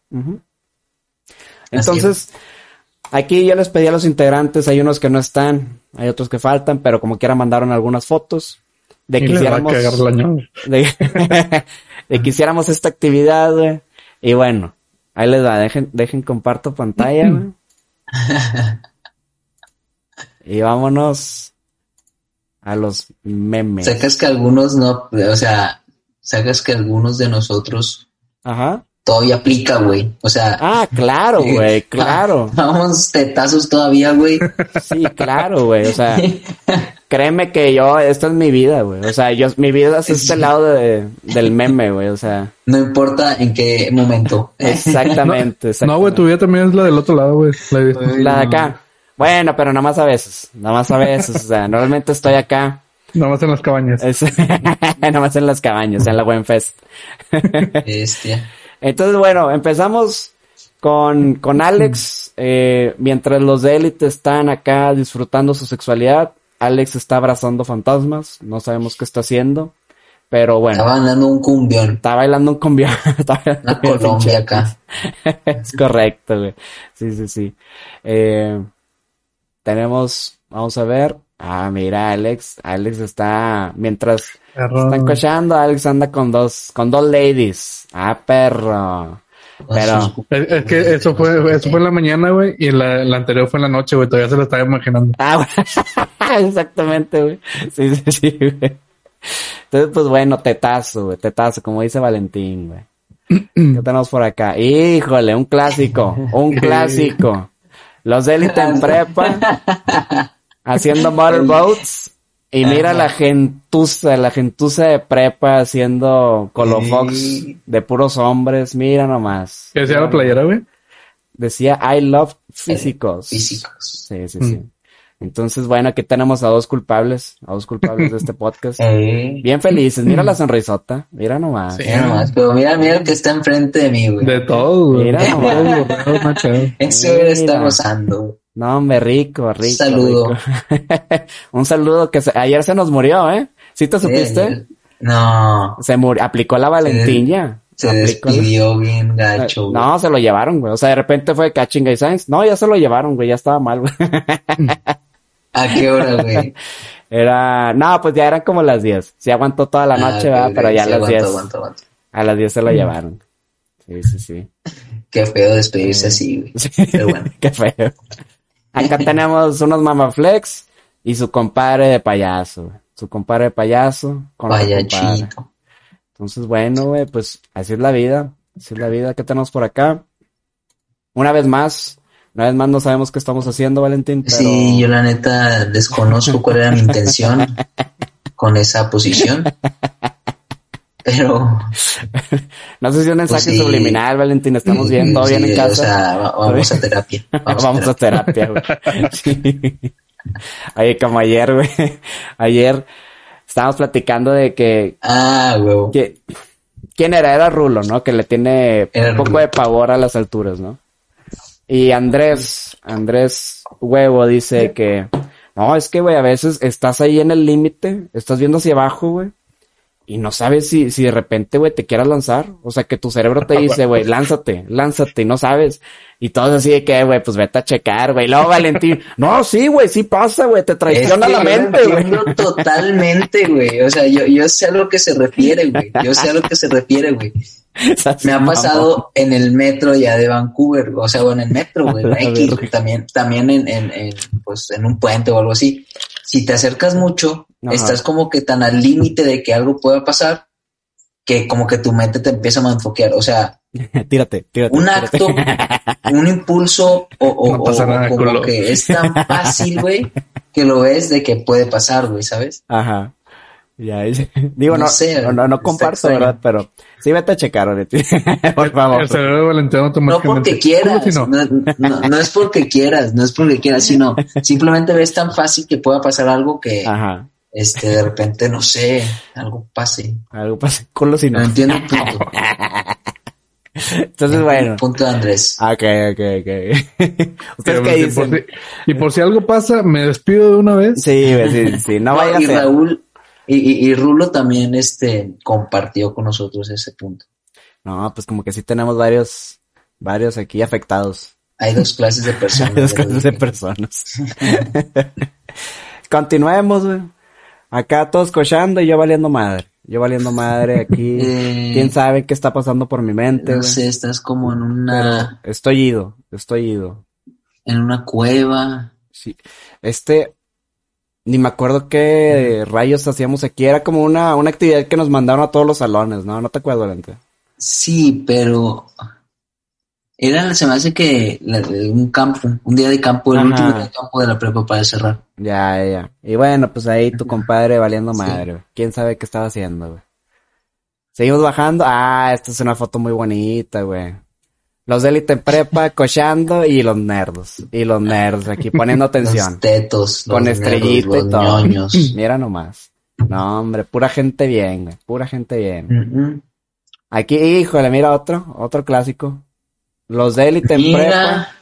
S1: Entonces, aquí yo les pedí a los integrantes, hay unos que no están, hay otros que faltan, pero como quiera mandaron algunas fotos de
S2: Y
S1: que hiciéramos de, de que hiciéramos esta actividad, güey. Y bueno, ahí les va, dejen, dejen comparto pantalla, güey. Y vámonos a los memes.
S3: Sacas que algunos no, o sea, sacas que algunos de nosotros
S1: Ajá.
S3: Todavía aplica, güey. O sea,
S1: Ah, claro, güey, claro.
S3: Vamos tetazos todavía, güey.
S1: Sí, claro, güey. O sea, créeme que yo, esta es mi vida, güey. O sea, yo, mi vida es este lado de, del meme, güey. O sea,
S3: No importa en qué momento.
S1: exactamente, exactamente.
S2: No, güey, tu vida también es la del otro lado, güey. La
S1: de acá. Bueno, pero nada más a veces. Nada más a veces. O sea, normalmente estoy acá.
S2: Nada más en las cabañas.
S1: Es- nada más en las cabañas, en la Buen Fest.
S3: Bestia.
S1: Entonces, bueno, empezamos con, con Alex. eh, mientras los de élite están acá disfrutando su sexualidad, Alex está abrazando fantasmas. No sabemos qué está haciendo. Pero bueno,
S3: un cumbión.
S1: está bailando un cumbión. Está bailando
S3: Una
S1: un cumbión,
S3: Colombia
S1: pinche
S3: acá.
S1: es correcto, güey. Sí, sí, sí. Eh, tenemos, vamos a ver. Ah, mira, Alex. Alex está, mientras
S2: Perro.
S1: están cochando, Alex anda con dos, con dos ladies. Ah, perro. Pero,
S2: Es, es que eso fue, eso fue en la mañana, güey, y la, la anterior fue en la noche, güey. Todavía se lo estaba imaginando.
S1: ah, güey. exactamente, güey. Sí, sí, sí, güey. Entonces, pues bueno, tetazo, güey, tetazo, como dice Valentín, güey. ¿Qué tenemos por acá? Híjole, un clásico, un clásico. Los élite en prepa, haciendo motorboats. Y mira la gentuza, la gentuza de prepa haciendo colofox
S3: Sí.
S1: de puros hombres. Mira nomás.
S2: ¿Qué decía la playera, güey?
S1: Decía, I love físicos.
S3: Físicos.
S1: Sí, sí, sí. Entonces, bueno, aquí tenemos a dos culpables, a dos culpables de este podcast.
S3: Eh,
S1: Bien felices, mira la sonrisota, mira nomás.
S2: Sí.
S3: mira nomás, pero mira, mira el que está enfrente de mí, güey.
S2: De todo, güey.
S1: Mira nomás.
S3: güey está
S1: Mira.
S3: gozando.
S1: No, hombre, rico, rico.
S3: Saludo.
S1: rico. Un saludo que se- ayer se nos murió, ¿eh? ¿Sí te supiste?
S3: Eh, No,
S1: Se murió, aplicó la Valentina.
S3: se
S1: Aplicó-
S3: despidió bien gacho. güey.
S1: No, se lo llevaron, güey. O sea, de repente fue catching y Sainz. No, ya se lo llevaron, güey. Ya estaba mal, güey.
S3: ¿A qué hora, güey?
S1: Era, no, pues ya eran como las 10. Sí aguantó toda la noche,
S3: Ah,
S1: ¿verdad? Pero ya a
S3: sí,
S1: las
S3: aguanto,
S1: 10.
S3: aguanto, aguanto.
S1: A las 10 se lo llevaron. Sí, sí, sí.
S3: Qué feo despedirse así, güey. Pero bueno.
S1: Qué feo. Acá tenemos unos mamaflex y su compadre de payaso. Su compadre de payaso con.
S3: Payachito.
S1: Entonces, bueno, güey, pues así es la vida. Así es la vida. ¿Qué tenemos por acá? Una vez más. Una vez más no sabemos qué estamos haciendo, Valentín. Pero...
S3: Sí, yo la neta desconozco cuál era mi intención con esa posición. Pero
S1: No sé si un mensaje
S3: Pues sí.
S1: subliminal, Valentín. Estamos bien, todo bien en casa.
S3: O sea, va- vamos a terapia. Vamos,
S1: Vamos,
S3: a terapia.
S1: güey. Sí. Oye, como ayer, güey. Ayer estábamos platicando de que,
S3: Ah,
S1: que- ¿quién era? Era Rulo, ¿no? Que le tiene
S3: Era
S1: un poco
S3: Rulo.
S1: de pavor a las alturas, ¿no? Y Andrés, Andrés Huevo dice que, no, es que, güey, a veces estás ahí en el límite, estás viendo hacia abajo, güey. Y no sabes si, si de repente, güey, te quieras lanzar. O sea, que tu cerebro te dice, güey, lánzate, lánzate, y no sabes. Y todos así de que, güey, pues vete a checar, güey. Luego Valentín, no, sí, güey, sí pasa, güey, te traiciona
S3: Es que
S1: la mente, güey.
S3: totalmente, güey. O sea, yo, yo sé a lo que se refiere, güey. Yo sé a lo que se refiere, güey. Me ha pasado en el metro ya de Vancouver, o sea, bueno, en el metro, güey, X, también, también en, en, en, pues, en un puente o algo así. Si te acercas mucho,
S1: Ajá.
S3: estás como que tan al límite de que algo pueda pasar, que como que tu mente te empieza a manfoquear. O sea,
S1: tírate, tírate.
S3: un
S1: tírate.
S3: acto, un impulso, o, o,
S2: No pasa
S3: o-
S2: nada,
S3: como
S2: culo.
S3: que es tan fácil, güey, que lo ves de que puede pasar, güey, ¿sabes?
S1: Ajá. Ya, ya. digo, no,
S3: No sé,
S1: no, no, no
S3: está
S1: comparto. ¿verdad? Pero sí vete a checar. Por favor.
S2: El cerebro de Valentino
S3: No porque quieras,
S2: ¿Cómo si no?
S3: no, no, no es porque quieras, no es porque quieras, sino simplemente ves tan fácil que pueda pasar algo que
S1: Ajá.
S3: este de repente, no sé, algo pase.
S1: Algo si
S3: No
S1: no.
S3: entiendo el punto.
S1: Entonces, bueno.
S3: Punto de Andrés.
S1: Ok, ok, ok. ¿Ustedes qué
S2: por
S1: dicen?
S2: si- y por si algo pasa, me despido de una vez.
S1: Sí, sí, sí. No
S3: No,
S1: vaya a
S3: y
S1: ser.
S3: Raúl y, y, y Rulo también este compartió con nosotros ese punto.
S1: No, pues como que sí tenemos varios, varios aquí afectados.
S3: Hay dos clases de personas. Ya lo
S1: clases de personas. Continuemos, güey. Acá todos cochando y yo valiendo madre. Yo valiendo madre aquí.
S3: Eh,
S1: ¿Quién sabe qué está pasando por mi mente,
S3: No sé, estás como en una
S1: Estoy ido, estoy ido.
S3: en una cueva.
S1: Sí. Este, ni me acuerdo qué rayos hacíamos aquí. Era como una, una actividad que nos mandaron a todos los salones, ¿no? No te acuerdas, Valente.
S3: Sí, pero era, se me hace que la- un campo, un día de campo, el
S1: Ajá.
S3: último día de campo de la prepa para cerrar.
S1: Ya, ya, ya. Y bueno, pues ahí tu compadre valiendo madre. ¿Quién sabe qué estaba haciendo, güey? Seguimos bajando. Ah, esta es una foto muy bonita, güey. Los élite en prepa cochando y los nerdos. Y los nerds aquí poniendo atención.
S3: Los tetos,
S1: Con
S3: los
S1: estrellita
S3: nerdos,
S1: y
S3: los
S1: todo.
S3: ñoños.
S1: Mira nomás. No, hombre, pura gente bien, güey. Pura gente bien.
S3: Ujú.
S1: Aquí, híjole, mira otro, otro clásico. Los de élite en prepa.
S3: Mira,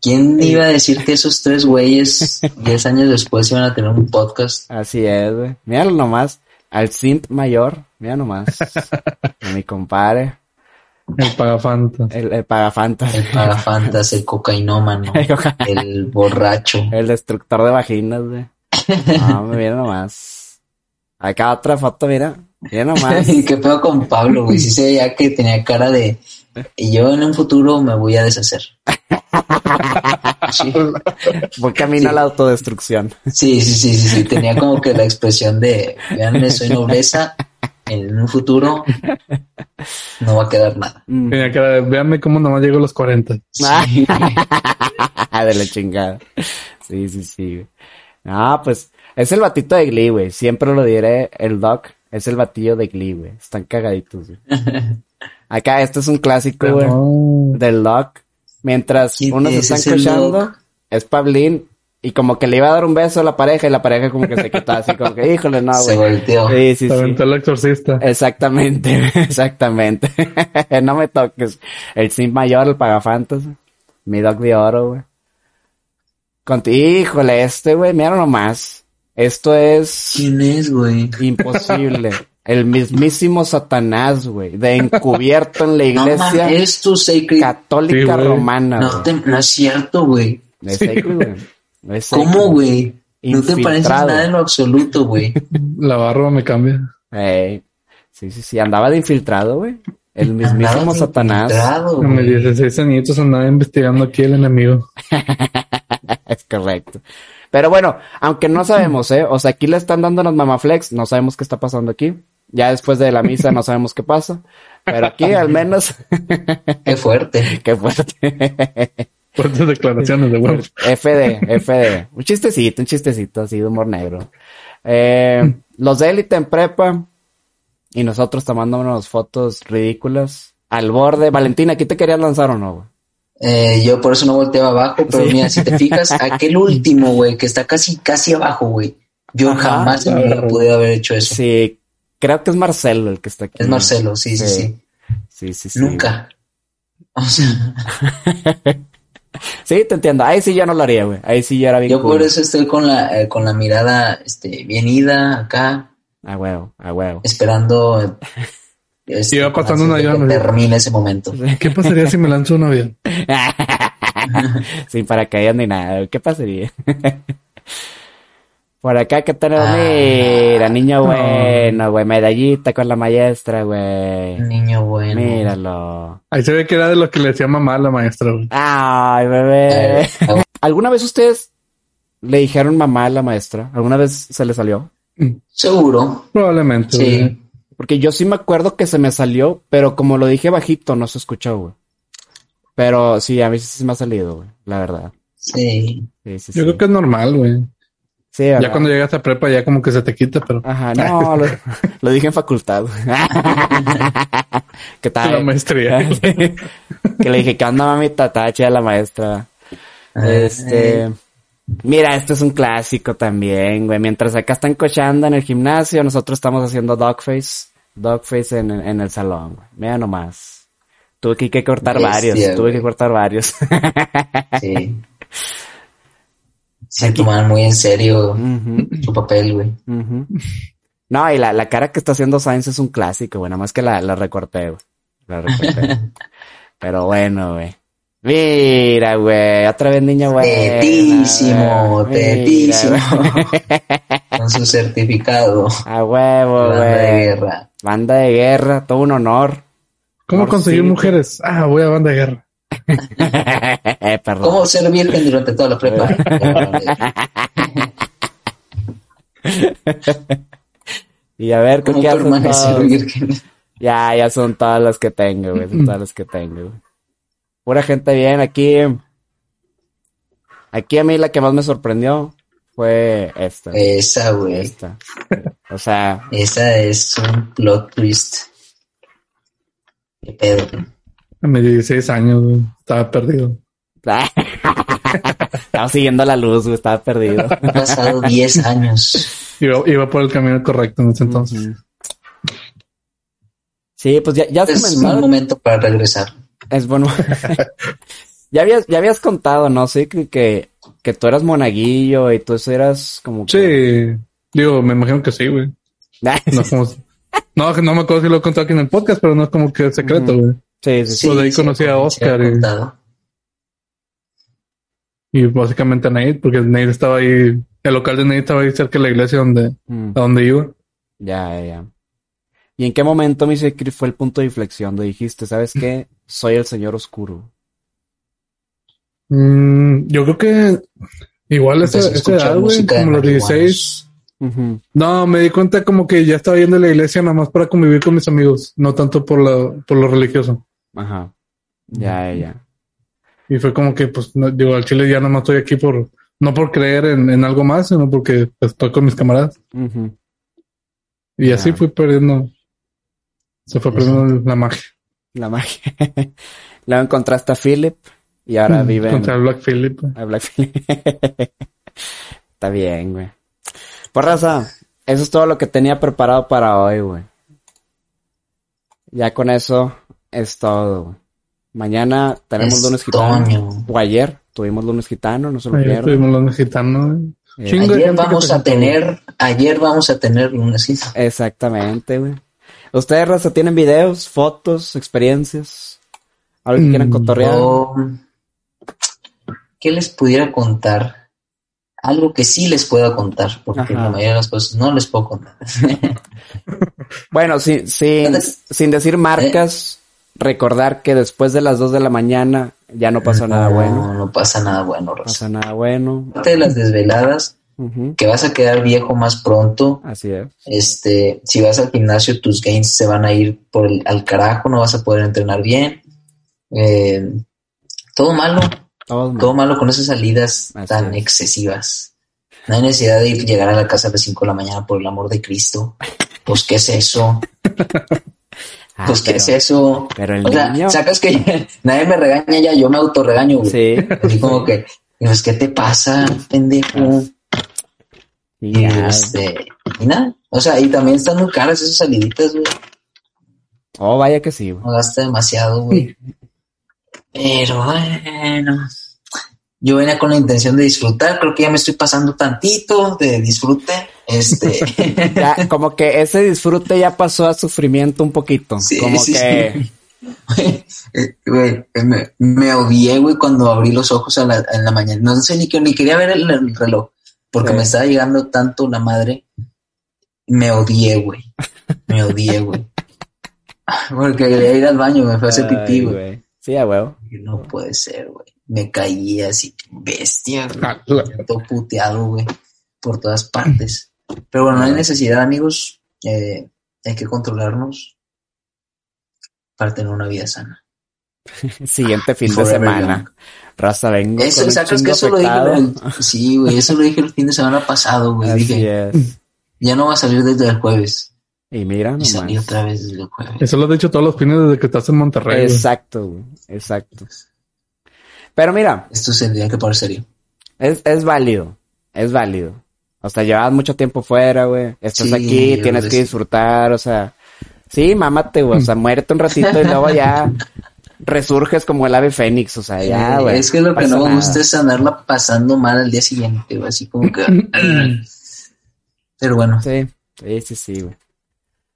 S3: ¿quién iba a decir que esos tres güeyes, diez años después, iban a tener un podcast?
S1: Así es, güey. Míralo nomás. Al simp mayor. Mira nomás. A mi compadre.
S2: El pagafanta.
S1: El, el pagafantas.
S3: El pagafantas, el cocainómano, el borracho.
S1: El destructor de vaginas, güey. No, me mira nomás. Acá otra foto, mira. Mira nomás.
S3: ¿Qué pedo con Pablo, güey? Sí se veía que tenía cara de... Y yo en un futuro me voy a deshacer. Sí,
S1: Voy camino a la autodestrucción.
S3: sí, sí, sí, sí, sí. Tenía como que la expresión de, veanme, soy nobleza, en un futuro no va a quedar nada.
S1: Mm.
S2: Tenía cara de, véanme cómo nomás llego a los 40.
S3: Sí.
S1: de la chingada. Sí, sí, sí. No, pues es el batito de Glee, güey. Siempre lo diré, el Doc es el batillo de Glee, güey. Están cagaditos, güey. Acá, este es un clásico, güey,
S2: No.
S1: del Doc. Mientras
S3: ¿Quién
S1: unos
S3: es
S1: están
S3: Doc?
S1: es Pablín. Y como que le iba a dar un beso a la pareja y la pareja como que se quitó así, como que, híjole, no,
S3: Se
S1: güey.
S3: volteó.
S1: Sí, sí,
S2: Se
S1: sí.
S2: aventó el exorcista.
S1: Exactamente, exactamente. no me toques. El Sim mayor, el pagafantas. Mi Doc de oro, güey. Conti- Híjole, este, güey, mira nomás. Esto es
S3: ¿Quién es, güey?
S1: imposible. El mismísimo Satanás, güey, de encubierto en la
S3: No
S1: iglesia
S3: mames, es tu sacred.
S1: católica
S2: Sí,
S1: romana,
S3: No,
S1: güey.
S3: te- no es cierto, güey.
S1: Es
S2: Sí,
S1: sacred,
S2: güey.
S1: güey. Es.
S3: ¿Cómo, güey? No te pareces nada en lo absoluto, güey.
S2: La barba me cambia.
S1: Ey, Sí, sí, sí, andaba de infiltrado, güey. El mismísimo Satanás.
S2: A mis
S3: güey.
S2: 16 añitos andaba investigando aquí el enemigo.
S1: Es correcto. Pero bueno, aunque no sabemos, ¿eh? O sea, aquí le están dando las mamaflex, no sabemos qué está pasando aquí. Ya después de la misa no sabemos qué pasa. Pero aquí al menos,
S3: Qué fuerte.
S1: qué fuerte.
S2: Fuertes declaraciones de huevos.
S1: FD, FD. Un chistecito, un chistecito así de humor negro. Eh, los de élite en prepa y nosotros tomándonos fotos ridículas al borde. Valentina, ¿aquí te querías lanzar o no? güey?
S3: Eh, yo por eso no volteaba abajo, pero
S1: Sí.
S3: mira, si te fijas, aquel último, güey, que está casi, casi abajo, güey. Yo
S1: Ajá.
S3: jamás me hubiera podido haber hecho eso.
S1: Sí, creo que es Marcelo el que está aquí.
S3: Es Marcelo, sí, sí,
S1: Sí.
S3: sí.
S1: Sí, sí, sí.
S3: Nunca. O sea,
S1: Sí, te entiendo. Ahí sí ya no lo haría, güey. Ahí sí ya era bien
S3: yo por
S1: cool.
S3: eso estoy con la, eh, con la mirada, este, bien ida acá,
S1: A huevo, a huevo.
S3: esperando. Este,
S2: Iba pasando
S3: con
S2: un avión,
S3: que ese momento.
S2: ¿Qué pasaría si me lanzo un avión?
S1: Sin paracaídas ni nada. ¿Qué pasaría? Por acá que tenemos,
S3: Ah.
S1: mira, niño bueno, güey, medallita con la maestra, güey.
S3: Niño bueno.
S1: Míralo.
S2: Ahí se ve que era de lo que le decía mamá a la maestra. güey.
S1: Ay, bebé.
S3: Eh,
S1: ¿Alguna vez ustedes le dijeron mamá a la maestra? ¿Alguna vez se le salió?
S3: seguro.
S2: Probablemente.
S3: Sí.
S2: güey.
S1: Porque yo sí me acuerdo que se me salió, pero como lo dije bajito, no se escuchó, güey. Pero sí, a mí sí se me ha salido, güey, la verdad.
S3: Sí.
S1: Sí, sí,
S2: Yo
S1: sí.
S2: creo que es normal, güey.
S1: Sí, ¿verdad?
S2: Ya cuando llegas a prepa ya como que se te quita, pero
S1: Ajá, no, lo, lo dije en facultad. ¿Qué tal?
S2: la maestría.
S1: que le dije, ¿qué onda, mamita? Estaba chida la maestra. Este... Mira, este es un clásico también, güey. Mientras acá están cochando en el gimnasio, nosotros estamos haciendo dogface. Dogface en, en el salón, güey. Mira nomás. Tuve que, que cortar
S3: Bestia,
S1: varios. Tuve que cortar varios.
S3: Sí. Se toman muy en serio su papel, güey.
S1: No, y la, la cara que está haciendo Sainz es un clásico, güey. Nada más que la, la recorté, güey. La recorté. Pero bueno, güey. Mira, güey. Otra vez niña, güey.
S3: Tetísimo, tetísimo. Con su certificado.
S1: A huevo,
S3: Banda de
S1: güey.
S3: guerra.
S1: Banda de guerra, todo un honor.
S2: ¿Cómo
S1: Por
S2: conseguir
S1: sí.
S2: mujeres? Ah, voy a banda de guerra.
S3: ¿Cómo ser virgen durante toda la prepa?
S1: Y a ver, ¿con
S3: ¿Cómo
S1: qué
S3: permanecer
S1: todos?
S3: virgen?
S1: Ya, ya son todas las que tengo, güey. Son todas las que tengo, güey. Pura gente bien. Aquí, aquí a mí la que más me sorprendió fue esta.
S3: Esa, güey.
S1: Esta. O sea,
S3: Esa es un plot twist. ¿Qué pedo?
S2: A mis 16 años, güey. Estaba perdido.
S1: estaba siguiendo la luz, güey. Estaba perdido.
S3: Han pasado 10 años.
S2: Iba, iba por el camino correcto en ese entonces.
S1: Sí, pues ya, ya has
S3: Es un
S1: comentado.
S3: momento para regresar.
S1: Es bueno. ya habías, ya habías contado, ¿no? Sí, que, que, que tú eras monaguillo y tú eras como que-
S2: Sí. Digo, me imagino que sí, güey. No, es como... no, no me acuerdo si lo he contado aquí en el podcast, pero no es como que es secreto, güey.
S1: Sí, sí, sí.
S2: Pues de ahí conocí a Oscar y- básicamente a Nate, porque Nate estaba ahí, el local de Nate estaba ahí cerca de la iglesia donde,
S1: Mm,
S2: a donde iba.
S1: ya, ya, ya. ¿Y en qué momento, fue el punto de inflexión donde dijiste, ¿sabes qué? Soy el señor oscuro.
S2: Mm, yo creo que igual
S3: escuchar
S2: edad, güey, como los
S3: marihuanos.
S2: 16.
S1: Ujú,
S2: No, me di cuenta como que ya estaba yendo a la iglesia nada más para convivir con mis amigos, no tanto por la, por lo religioso.
S1: Ajá. Ya, ya, ya.
S2: Y fue como que, pues, no, digo, al chile ya nada más estoy aquí por, no por creer en, en algo más, sino porque pues, estoy con mis camaradas. Y así fui perdiendo, se fue perdiendo la magia.
S1: La magia. Luego encontraste a Philip y ahora vive en...
S2: Contra Black Phillip.
S1: A Black Phillip. Está bien, güey. Por raza, eso es todo lo que tenía preparado para hoy, güey. Ya con eso es todo. Mañana tenemos
S3: Es
S1: lunes gitano. O ayer tuvimos lunes gitano, no se lo
S2: estuvimos los mexicanos. güey.
S1: Eh,
S3: Ayer vamos a tener, ayer vamos a tener lunes.
S1: Exactamente, güey. ¿Ustedes, Raza, tienen videos, fotos, experiencias? ¿Algo que quieran
S2: Mm,
S1: cotorrear?
S3: ¿Qué les pudiera contar? Algo que sí les pueda contar, porque
S1: Ajá.
S3: la mayoría de las cosas no les puedo contar.
S1: Bueno, sin, sin, sin decir marcas, recordar que después de las 2 de la mañana ya no pasa nada
S3: No,
S1: bueno.
S3: No pasa nada bueno,
S1: No
S3: Rosa.
S1: pasa nada bueno.
S3: Aparte de las desveladas, que vas a quedar viejo más pronto.
S1: Así es.
S3: Este, si vas al gimnasio, tus gains se van a ir por el, al carajo, no vas a poder entrenar bien. Eh, todo malo, todo malo con esas salidas
S1: Así
S3: tan
S1: es.
S3: excesivas. No hay necesidad de ir, llegar a la casa a las 5 de la mañana, por el amor de Cristo. Pues, ¿qué es eso?
S1: Ah,
S3: Pues, ¿qué
S1: pero-
S3: es eso?
S1: Pero el
S3: O sea, sacas que nadie me regaña ya, yo me autorregaño, güey.
S1: Sí.
S3: Así como que, pues, ¿qué te pasa, pendejo?
S1: Y
S3: este, y nada. O sea, y también están muy caras esas saliditas, güey.
S1: Oh, vaya que sí, güey.
S3: No gasta demasiado, güey. Pero bueno. Yo venía con la intención de disfrutar, creo que ya me estoy pasando tantito de disfrute. Este,
S1: Ya, como que ese disfrute ya pasó a sufrimiento un poquito.
S3: Sí,
S1: como
S3: sí,
S1: que.
S3: eh, güey, eh, me, me odié, güey, cuando abrí los ojos a la, en la mañana. No sé ni que ni quería ver el, el reloj, porque
S1: Sí.
S3: me estaba llegando tanto la madre. Me odié, güey. Me odié, güey. Porque quería ir al baño, me fue a hacer pipí, güey.
S1: Sí, a huevo.
S3: No puede ser, güey. Me caí así, bestia, güey.
S2: Ah,
S3: Todo puteado, güey. Por todas partes. Pero bueno, no hay necesidad, amigos. Eh, hay que controlarnos para tener una vida sana.
S1: Siguiente fin de semana.
S3: young.
S1: Raza, vengo.
S3: Eso,
S1: con un
S3: sacas que eso lo dije. el- sí, güey, eso lo dije el fin de semana pasado, güey.
S1: Así
S3: Dije,
S1: es.
S3: ya no va a salir desde el jueves.
S1: Y mira
S3: Y salí otra vez desde el jueves.
S2: Eso lo has dicho todos los fines desde que estás en Monterrey.
S1: Exacto, güey. Exacto. Pero mira,
S3: Esto se tendría que poner serio.
S1: es, es válido. Es válido. O sea, llevas mucho tiempo fuera, güey. Estás
S3: Sí,
S1: aquí, tienes que disfrutar, o sea. Sí, mámate, güey. O sea, muérete un ratito y luego ya resurges como el ave fénix. O sea, ya, güey.
S3: es que lo que no me gusta es andarla pasando mal al día siguiente, güey. Así como que. Pero bueno,
S1: Sí, sí, sí, sí, güey.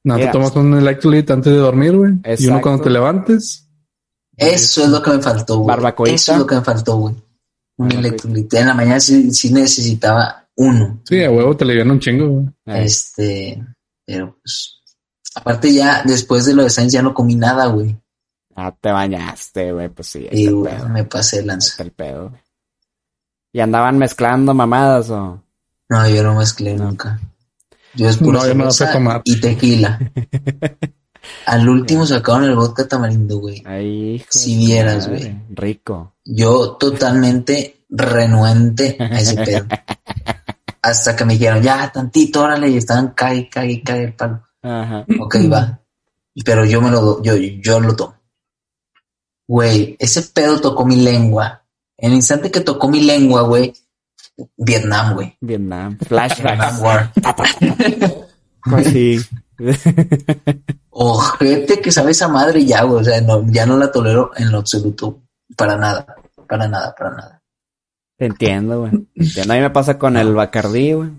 S2: No,
S1: Mira.
S2: te tomas un electrolyte antes de dormir, güey. Y uno cuando te levantes.
S3: eso es lo que me faltó, güey.
S1: Barbacoita.
S3: Eso es lo que me faltó, güey. Un electrolito. En la mañana sí, sí necesitaba uno.
S2: Sí, a huevo te alivian un chingo, güey.
S1: Ay,
S3: Este, pero pues. Aparte, ya después de lo de Sainz ya no comí nada, güey.
S1: Ah, te bañaste, güey. Pues sí,
S3: Y
S1: el
S3: güey,
S1: pedo.
S3: me pasé
S1: Ahí
S3: lanza.
S1: el pedo. güey. ¿Y andaban mezclando mamadas o...?
S3: No, yo no mezclé
S1: No.
S3: nunca. Yo es pura
S2: No, tomar.
S3: y tequila. Al último sacaron el vodka tamarindo, güey.
S1: Ay, hijo
S3: Si vieras,
S1: madre.
S3: güey.
S1: Rico.
S3: Yo totalmente renuente a ese pedo. Hasta que me dijeron, ya, tantito, órale, y estaban cae, cae, cae el palo.
S1: Ajá.
S3: Ok, va. Pero yo me lo, yo, yo lo tomo. Güey, ese pedo tocó mi lengua. En el instante que tocó mi lengua, güey, Vietnam, güey.
S1: Vietnam.
S3: Vietnam
S1: Flashbacks.
S3: War.
S1: Pues sí.
S3: Ojete que sabe esa madre ya, güey. O sea, no, ya no la tolero en lo absoluto. Para nada. Para nada, para nada.
S1: Entiendo, güey. Entiendo. A mí me pasa con el Bacardí, güey.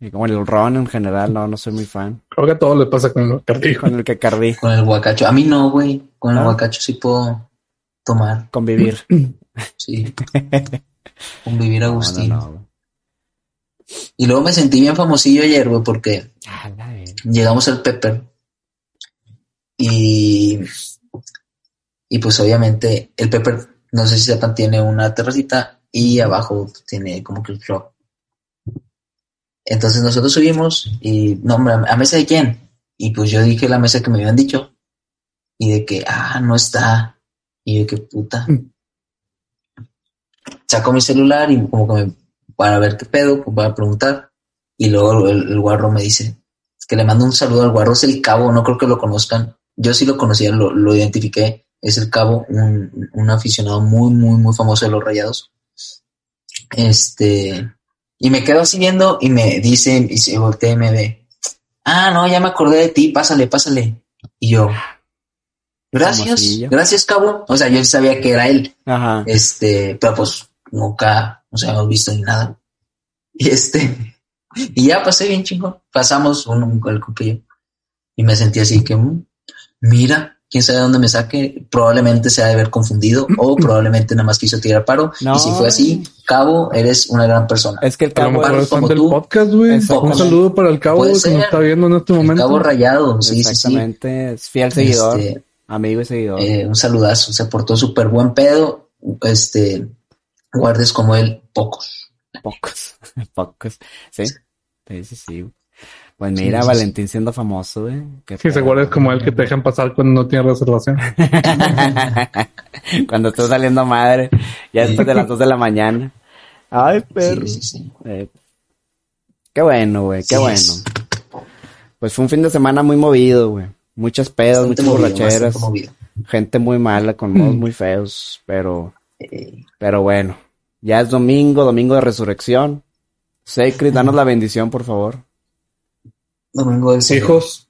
S1: Y como el ron en general, no, no soy muy fan.
S2: Creo que a todo le pasa con el cardijo.
S1: Con el Cacardí,
S3: Con el guacacho. A mí no, güey. Con el
S1: ¿No?
S3: guacacho sí puedo tomar.
S1: convivir.
S3: Sí. Convivir a
S1: No, no,
S3: Agustín.
S1: no, güey.
S3: Y luego me sentí bien famosillo ayer, güey, porque
S1: Ah,
S3: llegamos al Pepper y, y pues obviamente el Pepper, no sé si sepan, tiene una terracita y abajo tiene como que el truck. Entonces nosotros subimos y, no, hombre, ¿a mesa de quién? Y pues yo dije la mesa que me habían dicho y de que, ah, no está. Y yo, qué puta. Saco mi celular y como que me, para ver qué pedo, pues para preguntar. Y luego el, el guarro me dice, que le mando un saludo al guarro, es el cabo, no creo que lo conozcan. Yo sí lo conocía, lo, lo identifiqué. Es el cabo, un, un aficionado muy, muy, muy famoso de los rayados. Este, y me quedo así viendo y me dice, y se voltea y me ve. Ah, no, ya me acordé de ti, pásale, pásale. Y yo, Gracias, gracias, cabo. O sea, yo sabía que era él.
S1: Ajá.
S3: Este, pero pues nunca nos habíamos visto ni nada. Y este, y ya pasé bien chingón. Pasamos uno, un- el cupillo. Y me sentí así que, mm, mira, quién sabe dónde me saque. Probablemente se ha de haber confundido o probablemente nada más quiso tirar paro.
S1: No.
S3: Y si fue así, Cabo, eres una gran persona.
S1: Es que el cabo
S2: es fan
S3: como
S2: del
S3: tú.
S2: podcast, güey.
S1: Exactamente.
S2: Un saludo para el cabo que nos está viendo en este
S3: El
S2: momento.
S3: Cabo rayado, sí, sí, sí.
S1: Exactamente, es fiel seguidor,
S3: Este,
S1: amigo y seguidor.
S3: eh, un saludazo, se portó súper buen pedo. Este, guardes como él, pocos.
S1: Pocos, pocos. Sí, sí, sí, sí. Pues
S3: Sí,
S1: mira,
S3: sí, sí.
S1: Valentín siendo famoso, güey.
S2: Sí, seguro es como el que te dejan pasar cuando no tienes reservación.
S1: Cuando estás saliendo madre, ya después de las 2 de la mañana. Ay, perro.
S3: Sí, sí, sí.
S1: Eh, qué bueno, güey, qué
S3: Sí,
S1: bueno.
S3: es
S1: Pues fue un fin de semana muy movido, güey. Muchas pedas,
S3: bastante
S1: muchas
S3: movido,
S1: borracheras, gente muy mala, con modos muy feos, pero,
S3: Eh,
S1: pero bueno. Ya es domingo, domingo de resurrección. Sacred, danos la bendición, por favor.
S3: Domingo del Señor.
S2: Hijos,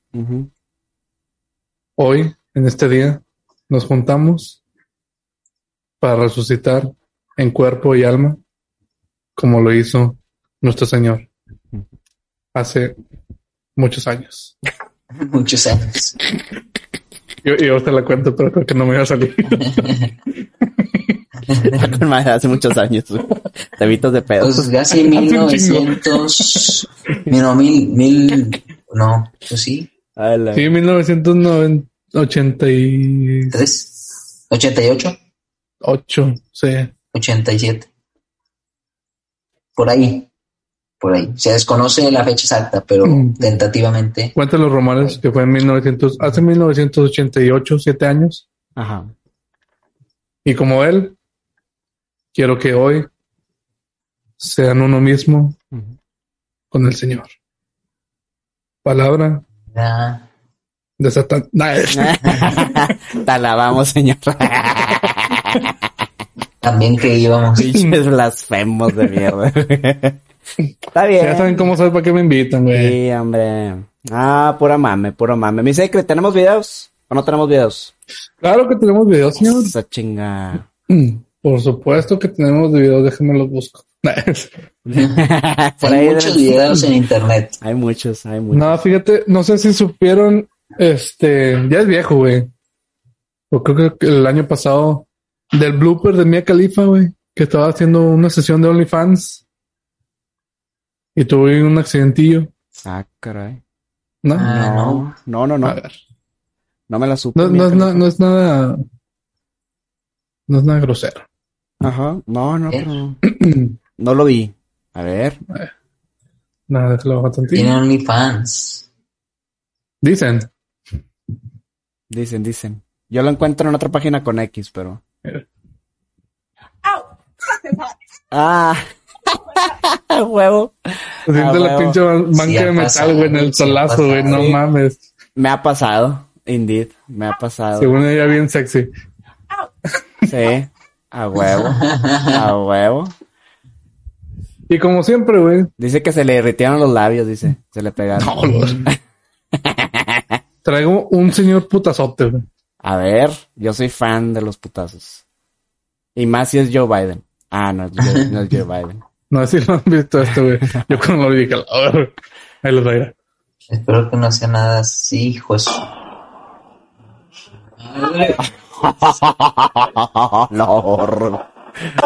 S2: hoy, en este día, nos juntamos para resucitar en cuerpo y alma, como lo hizo nuestro Señor hace muchos años.
S3: Muchos años.
S2: Yo, yo te la cuento, pero creo que no me iba a salir.
S1: Hace muchos años. Tebitos de pedos.
S3: Pues casi
S2: un chingo.
S3: 1900, mil, no, mil, mil, no, pues sí,
S1: Ay, la-
S2: Sí, 1988,
S3: tres, 88,
S2: sí.
S3: 87. Por ahí, por ahí. Se desconoce la fecha exacta, pero
S2: Mm.
S3: tentativamente.
S2: Cuentan los rumores que fue en 1900, hace 1988, siete años.
S1: Ajá.
S2: Y como él, quiero que hoy sean uno mismo con el Señor. Palabra
S3: ah,
S2: de Satán. Nah,
S1: Te alabamos, señor.
S3: También que íbamos.
S1: Pinches blasfemos de mierda. Está bien.
S2: ya saben cómo soy, para qué me invitan, güey.
S1: Sí, hombre. Ah, pura mame, pura mame. Mi secret, ¿tenemos videos? ¿O no tenemos videos?
S2: Claro que tenemos videos, señor.
S1: Esa chinga.
S2: Por supuesto que tenemos videos, déjenme los busco.
S1: Por
S3: Hay
S1: ahí
S3: muchos videos en internet.
S1: Hay muchos, hay muchos.
S2: No, fíjate, no sé si supieron, este, ya es viejo, güey. Yo creo que el año pasado, del blooper de Mia Khalifa, güey, que estaba haciendo una sesión de OnlyFans y tuve un accidentillo,
S1: Ah, caray.
S2: ¿no?
S3: Ah,
S1: no, no, no, no.
S2: A ver.
S1: No me la supe.
S2: No, no,
S1: mija.
S2: es na- no es nada, no es nada grosero.
S1: Ajá. No, no,
S3: ¿Eh?
S1: pero no. Lo vi. A ver.
S2: Nada, déjalo bajar tantito.
S3: Tienen OnlyFans.
S2: Dicen.
S1: Dicen, dicen. Yo lo encuentro en otra página con X, pero. Ah. Huevo.
S2: Se siente la
S1: huevo.
S2: pinche banca
S3: Sí
S2: de metal, güey, en el solazo, güey, no mames.
S1: Me ha pasado. Indeed. Me ha pasado.
S2: Según ella, bien sexy.
S1: Sí. A huevo. A huevo.
S2: Y como siempre, güey,
S1: Dice que se le irritaron los labios, dice. Se le pegaron.
S2: No, lo- Traigo un señor putazote, güey.
S1: A ver, yo soy fan de los putazos. Y más si es Joe Biden. Ah, no, es Joe- no es Joe Biden.
S2: No sé si lo han visto esto, güey. Yo cuando lo vi dije, "A ver, ahí lo traigo.
S3: Espero que no sea nada así, hijo de su-
S1: no, horror.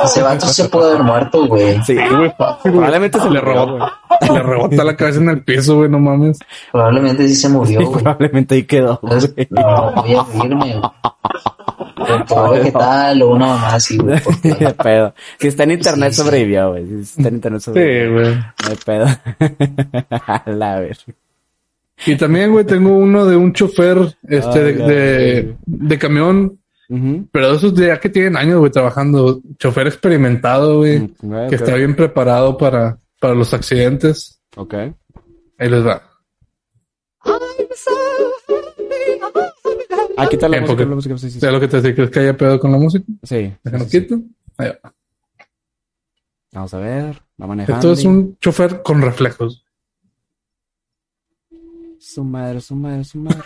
S3: Ese vato se puede haber muerto, güey.
S1: Sí,
S2: güey, fácil, güey.
S1: Probablemente se
S2: le
S1: le
S2: rebota, le rebota la cabeza en el piso, güey, no mames.
S3: Probablemente sí se murió, güey.
S1: Probablemente ahí quedó.
S3: Entonces,
S1: güey.
S3: no, voy a güey. Con todo vegetal o una mamá así, güey.
S1: pedo. Si está en internet
S3: Sí, sí.
S1: sobrevivió, güey. Si está en internet
S2: Sí,
S1: sobrevivió.
S2: güey.
S1: No hay pedo. A la ver.
S2: Y también, güey, tengo uno de un chofer, este,
S1: Ay,
S2: de, de camión, Pero esos de ya que tienen años, güey, trabajando. Chofer experimentado, güey,
S1: Mm,
S2: que está bien preparado para, para los accidentes.
S1: Ok.
S2: Ahí les va.
S1: Ah, quita la música, la música, sí, sí.
S2: ¿Sabes lo que te decía? ¿Crees que haya pedo con la música?
S1: Sí.
S2: Déjalo
S1: sí, sí.
S2: quito. Ahí va.
S1: Vamos a ver. Va manejando.
S2: Esto es un chofer con reflejos.
S1: Su madre, su madre, su madre.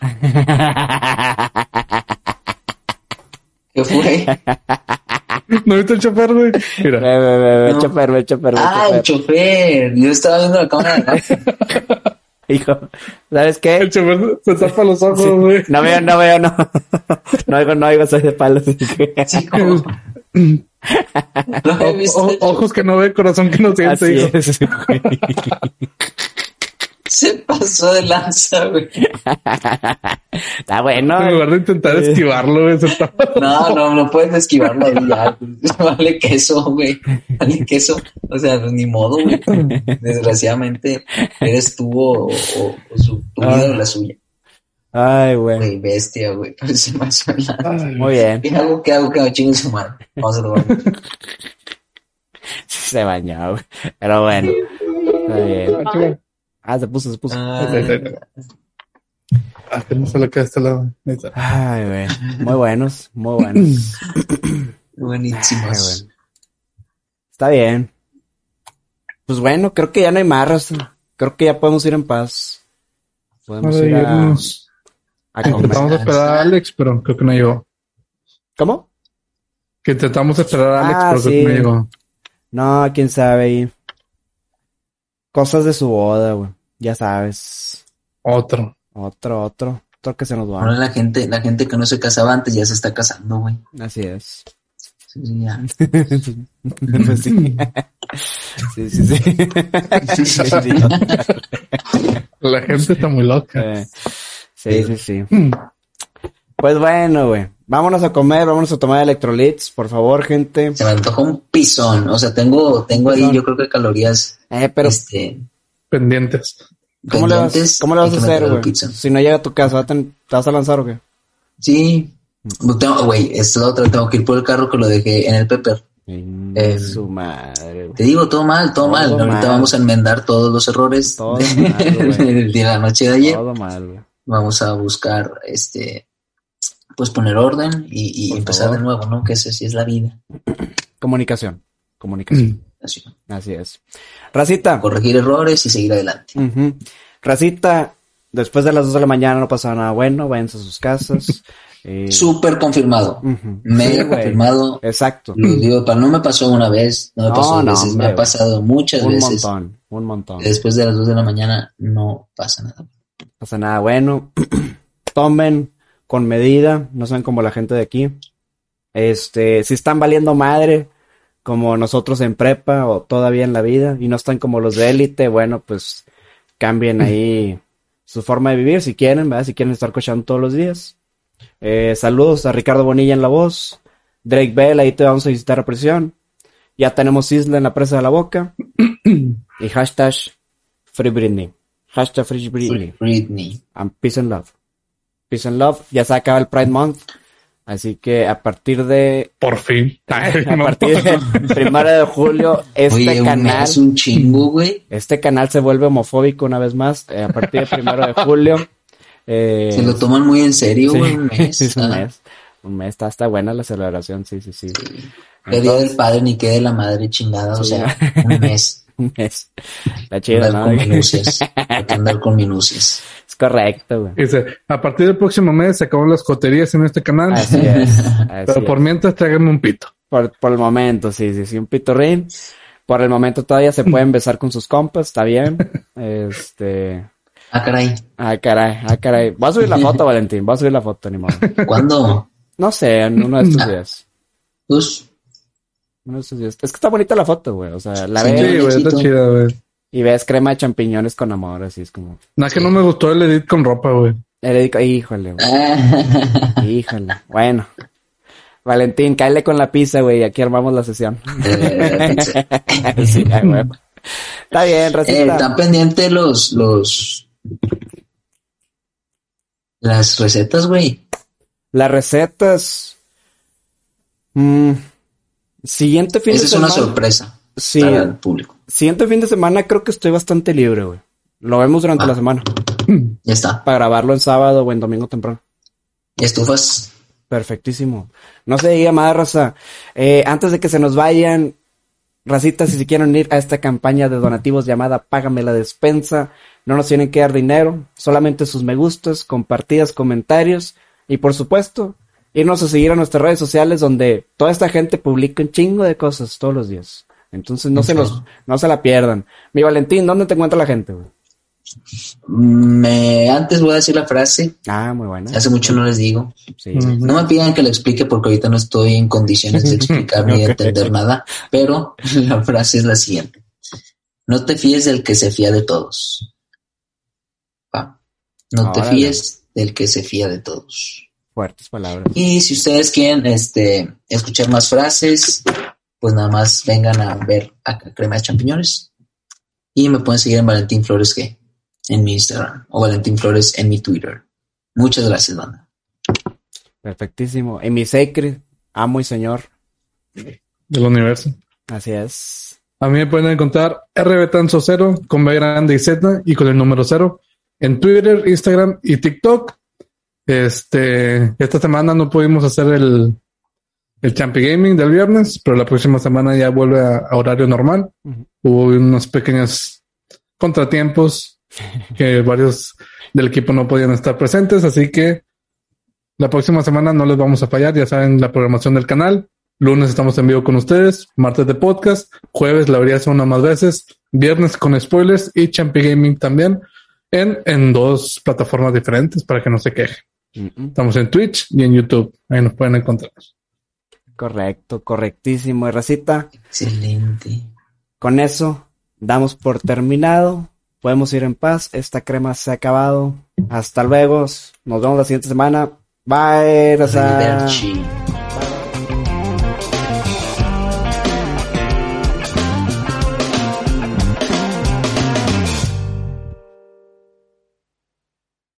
S3: ¿Qué fue?
S2: ¿No viste el chofer, güey? Mira.
S1: Ve, ve, ve, ve,
S3: No.
S1: chofer, ve, chofer, ve,
S3: Ah, el
S1: chofer.
S3: chofer. Yo estaba viendo la cámara.
S1: Hijo, ¿sabes qué?
S2: El chofer se tapa los ojos, güey.
S1: No veo, no veo, no. No oigo, no oigo, soy de palos. así que-
S3: Sí, como. No he visto.
S2: O- ojos que no ve, corazón que no siente,
S1: Así es.
S3: Se pasó de lanza, güey.
S1: Está bueno.
S2: En lugar de intentar
S1: Sí.
S2: esquivarlo, güey, tapa.
S3: No, no, no puedes esquivarlo ahí ya. Vale queso, güey. Vale queso. O sea, pues, ni modo, güey. Desgraciadamente, eres tú o, o- o su, tu vida o la suya.
S1: Ay, güey.
S3: Güey, bestia, güey. Pero se pasó de lanza.
S1: Muy bien.
S3: ¿Qué hago? ¿Qué hago? ¿Qué hago? Chingue su madre. Vamos a tomar.
S1: Se bañó, güey. Pero bueno. Está bien. Ah, se puso, se puso.
S3: Ah,
S2: Ah, que no se le queda este lado.
S1: Ay, güey. Muy buenos, muy buenos. Ay,
S3: buenísimos.
S1: güey. Está bien. Pues bueno, creo que ya no hay más. Creo que ya podemos ir en paz. Podemos
S2: Ahora
S1: ir a,
S2: irnos.
S1: a.
S2: Intentamos esperar a Alex, pero creo que no llegó.
S1: ¿Cómo?
S2: Que intentamos esperar a Alex,
S1: Ah,
S2: pero creo que no llegó.
S1: No, quién sabe. Cosas de su boda, güey. Ya sabes.
S2: Otro.
S1: Otro, otro. Otro que se nos
S3: Ahora
S1: va.
S3: la gente, la gente que no se casaba antes ya se está casando, güey.
S1: Así es.
S3: Sí, sí, ya.
S1: Pues sí. Sí, sí, sí. Sí, sí.
S2: La gente está muy loca.
S1: Sí, sí, sí. Pues bueno, güey. Vámonos a comer, vámonos a tomar electrolits, por favor, gente.
S3: Se me antoja un pisón. O sea, tengo, tengo ahí, yo creo que calorías,
S1: Eh, pero
S3: este,
S2: Pendientes.
S1: ¿cómo le vas, cómo le vas a hacer, güey? Si no llega a tu casa, ¿te te vas a lanzar o qué?
S3: Sí. No tengo- Güey, es la otra. Tengo que ir por el carro que lo dejé en el Pepper. Eh,
S1: su madre, güey.
S3: Te digo, todo mal, todo,
S1: Todo
S3: mal. Ahorita
S1: mal.
S3: vamos a enmendar todos los errores
S1: Todo
S3: de,
S1: mal,
S3: la noche de ayer.
S1: Todo mal, güey.
S3: Vamos a buscar, este, pues poner orden y, empezar
S1: favor.
S3: de nuevo, ¿no? Que eso sí es la vida.
S1: Comunicación. Comunicación.
S3: Así.
S1: Así es. Racita.
S3: Corregir errores y seguir adelante.
S1: Racita, después de las 2 de la mañana no pasa nada bueno, váyanse a sus casas. Eh,
S3: Súper confirmado.
S1: Sí, güey.
S3: confirmado.
S1: Exacto.
S3: Lo digo, no me pasó una vez, no me
S1: No,
S3: pasó
S1: no,
S3: veces,
S1: hombre,
S3: me ha pasado muchas
S1: Un
S3: veces.
S1: montón, un montón.
S3: Después de las 2 de la mañana no pasa nada.
S1: No pasa nada bueno. Tomen con medida, no sean como la gente de aquí. Este, si están valiendo madre, como nosotros en prepa o todavía en la vida, y no están como los de élite, bueno, pues cambien ahí su forma de vivir si quieren, ¿verdad? Si quieren estar cochando todos los días. Eh, saludos a Ricardo Bonilla en la voz. Drake Bell, ahí te vamos a visitar a presión. Ya tenemos Isla en la presa de la boca. y hashtag Free Britney. Hashtag Free Britney.
S3: Britney.
S1: And peace and love. Peace and love. Ya se acaba el Pride Month. Así que a partir de,
S2: Por fin.
S1: a partir del primero de julio, este
S3: Oye,
S1: canal,
S3: mes, un chingo, güey.
S1: este canal se vuelve homofóbico una vez más. eh, a partir del primero de julio. eh,
S3: Se lo toman muy en serio,
S1: sí,
S3: güey, un mes.
S1: es un mes. Un mes, está, está buena la celebración, sí, sí, sí.
S3: Qué día del padre ni qué de la madre chingada, o
S1: Sí.
S3: sea, un mes.
S1: Un mes. Está chido,
S3: andar
S1: ¿no?
S3: con minucias. Hay que andar con minucias.
S1: Es correcto, güey.
S2: Dice, a partir del próximo mes se acaban las coterías en este canal.
S1: Así es. así
S2: pero por
S1: es.
S2: mientras tráiganme un pito.
S1: Por, por el momento, sí, sí, sí, un pitorrín. Por el momento todavía se pueden besar con sus compas, está bien. Este.
S3: Ah, caray.
S1: Ah, caray, ah, caray. Voy a subir la foto, Valentín. Voy a subir la foto, ni modo.
S3: ¿Cuándo?
S1: No sé, en uno de estos días.
S3: Pues,
S1: Uno de estos días. Es que está bonita la foto, güey. O sea, la
S3: Sí,
S1: ves
S2: Sí, güey, está chida, güey.
S1: y ves crema de champiñones con amor, así es como.
S2: Nada que no me gustó el edit con ropa, güey.
S1: Le dedico, híjole, güey. Híjole. Bueno. Valentín, cáele con la pizza, güey. y Aquí armamos la sesión.
S3: eh,
S1: sí, güey. Está bien,
S3: eh, están pendientes los, los, las recetas, güey.
S1: Las recetas. Mm, siguiente fin
S3: Esa
S1: de
S3: es una
S1: semana.
S3: sorpresa
S1: Sí,
S3: para el público.
S1: siguiente fin de semana creo que estoy bastante libre, güey. Lo vemos durante
S3: Ah.
S1: la semana.
S3: Ya está.
S1: Para grabarlo en sábado o en domingo temprano.
S3: ¿Y estufas?
S1: Perfectísimo. No se diga más, raza. Eh, antes de que se nos vayan, Racita, si se quieren unir a esta campaña de donativos llamada Págame la despensa, no nos tienen que dar dinero, solamente sus me gustas, compartidas, comentarios y por supuesto, irnos a seguir a nuestras redes sociales donde toda esta gente publica un chingo de cosas todos los días. Entonces no se los, no se la pierdan. Mi Valentín, ¿dónde te encuentra la gente? güey?
S3: Me, antes voy a decir la frase.
S1: Ah, muy buena.
S3: Hace mucho no les digo.
S1: Sí.
S3: No me pidan que lo explique porque ahorita no estoy en condiciones de explicar ni de entender nada, pero la frase es la siguiente. No te fíes del que se fía de todos. Va. No te fíes del que se fía de todos.
S1: Fuertes palabras.
S3: Y si ustedes quieren este, escuchar más frases, pues nada más vengan a ver acá Crema de Champiñones. Y me pueden seguir en Valentín Flores G en mi Instagram o Valentín Flores en mi Twitter. Muchas gracias, banda.
S1: Perfectísimo. En mi Sacred, amo y señor.
S2: Del universo.
S1: Así es.
S2: A mí me pueden encontrar rbtanzo0 con B grande y Z y con el número 0 en Twitter, Instagram y TikTok. Este, esta semana no pudimos hacer el, el Champi Gaming del viernes, pero la próxima semana ya vuelve a, a horario normal. Hubo unos pequeños contratiempos que varios del equipo no podían estar presentes, así que la próxima semana no les vamos a fallar, ya saben la programación del canal. Lunes estamos en vivo con ustedes, martes de podcast, jueves la verías una más veces, viernes con spoilers y Champi Gaming también en, en dos plataformas diferentes para que no se quejen. Estamos en Twitch y en YouTube, ahí nos pueden encontrar.
S1: Correcto, correctísimo. Y Racita,
S3: Excelente.
S1: con eso damos por terminado. Podemos ir en paz. Esta crema se ha acabado. Hasta luego. Nos vemos la siguiente semana. Bye, Raza.
S3: Arrivederci.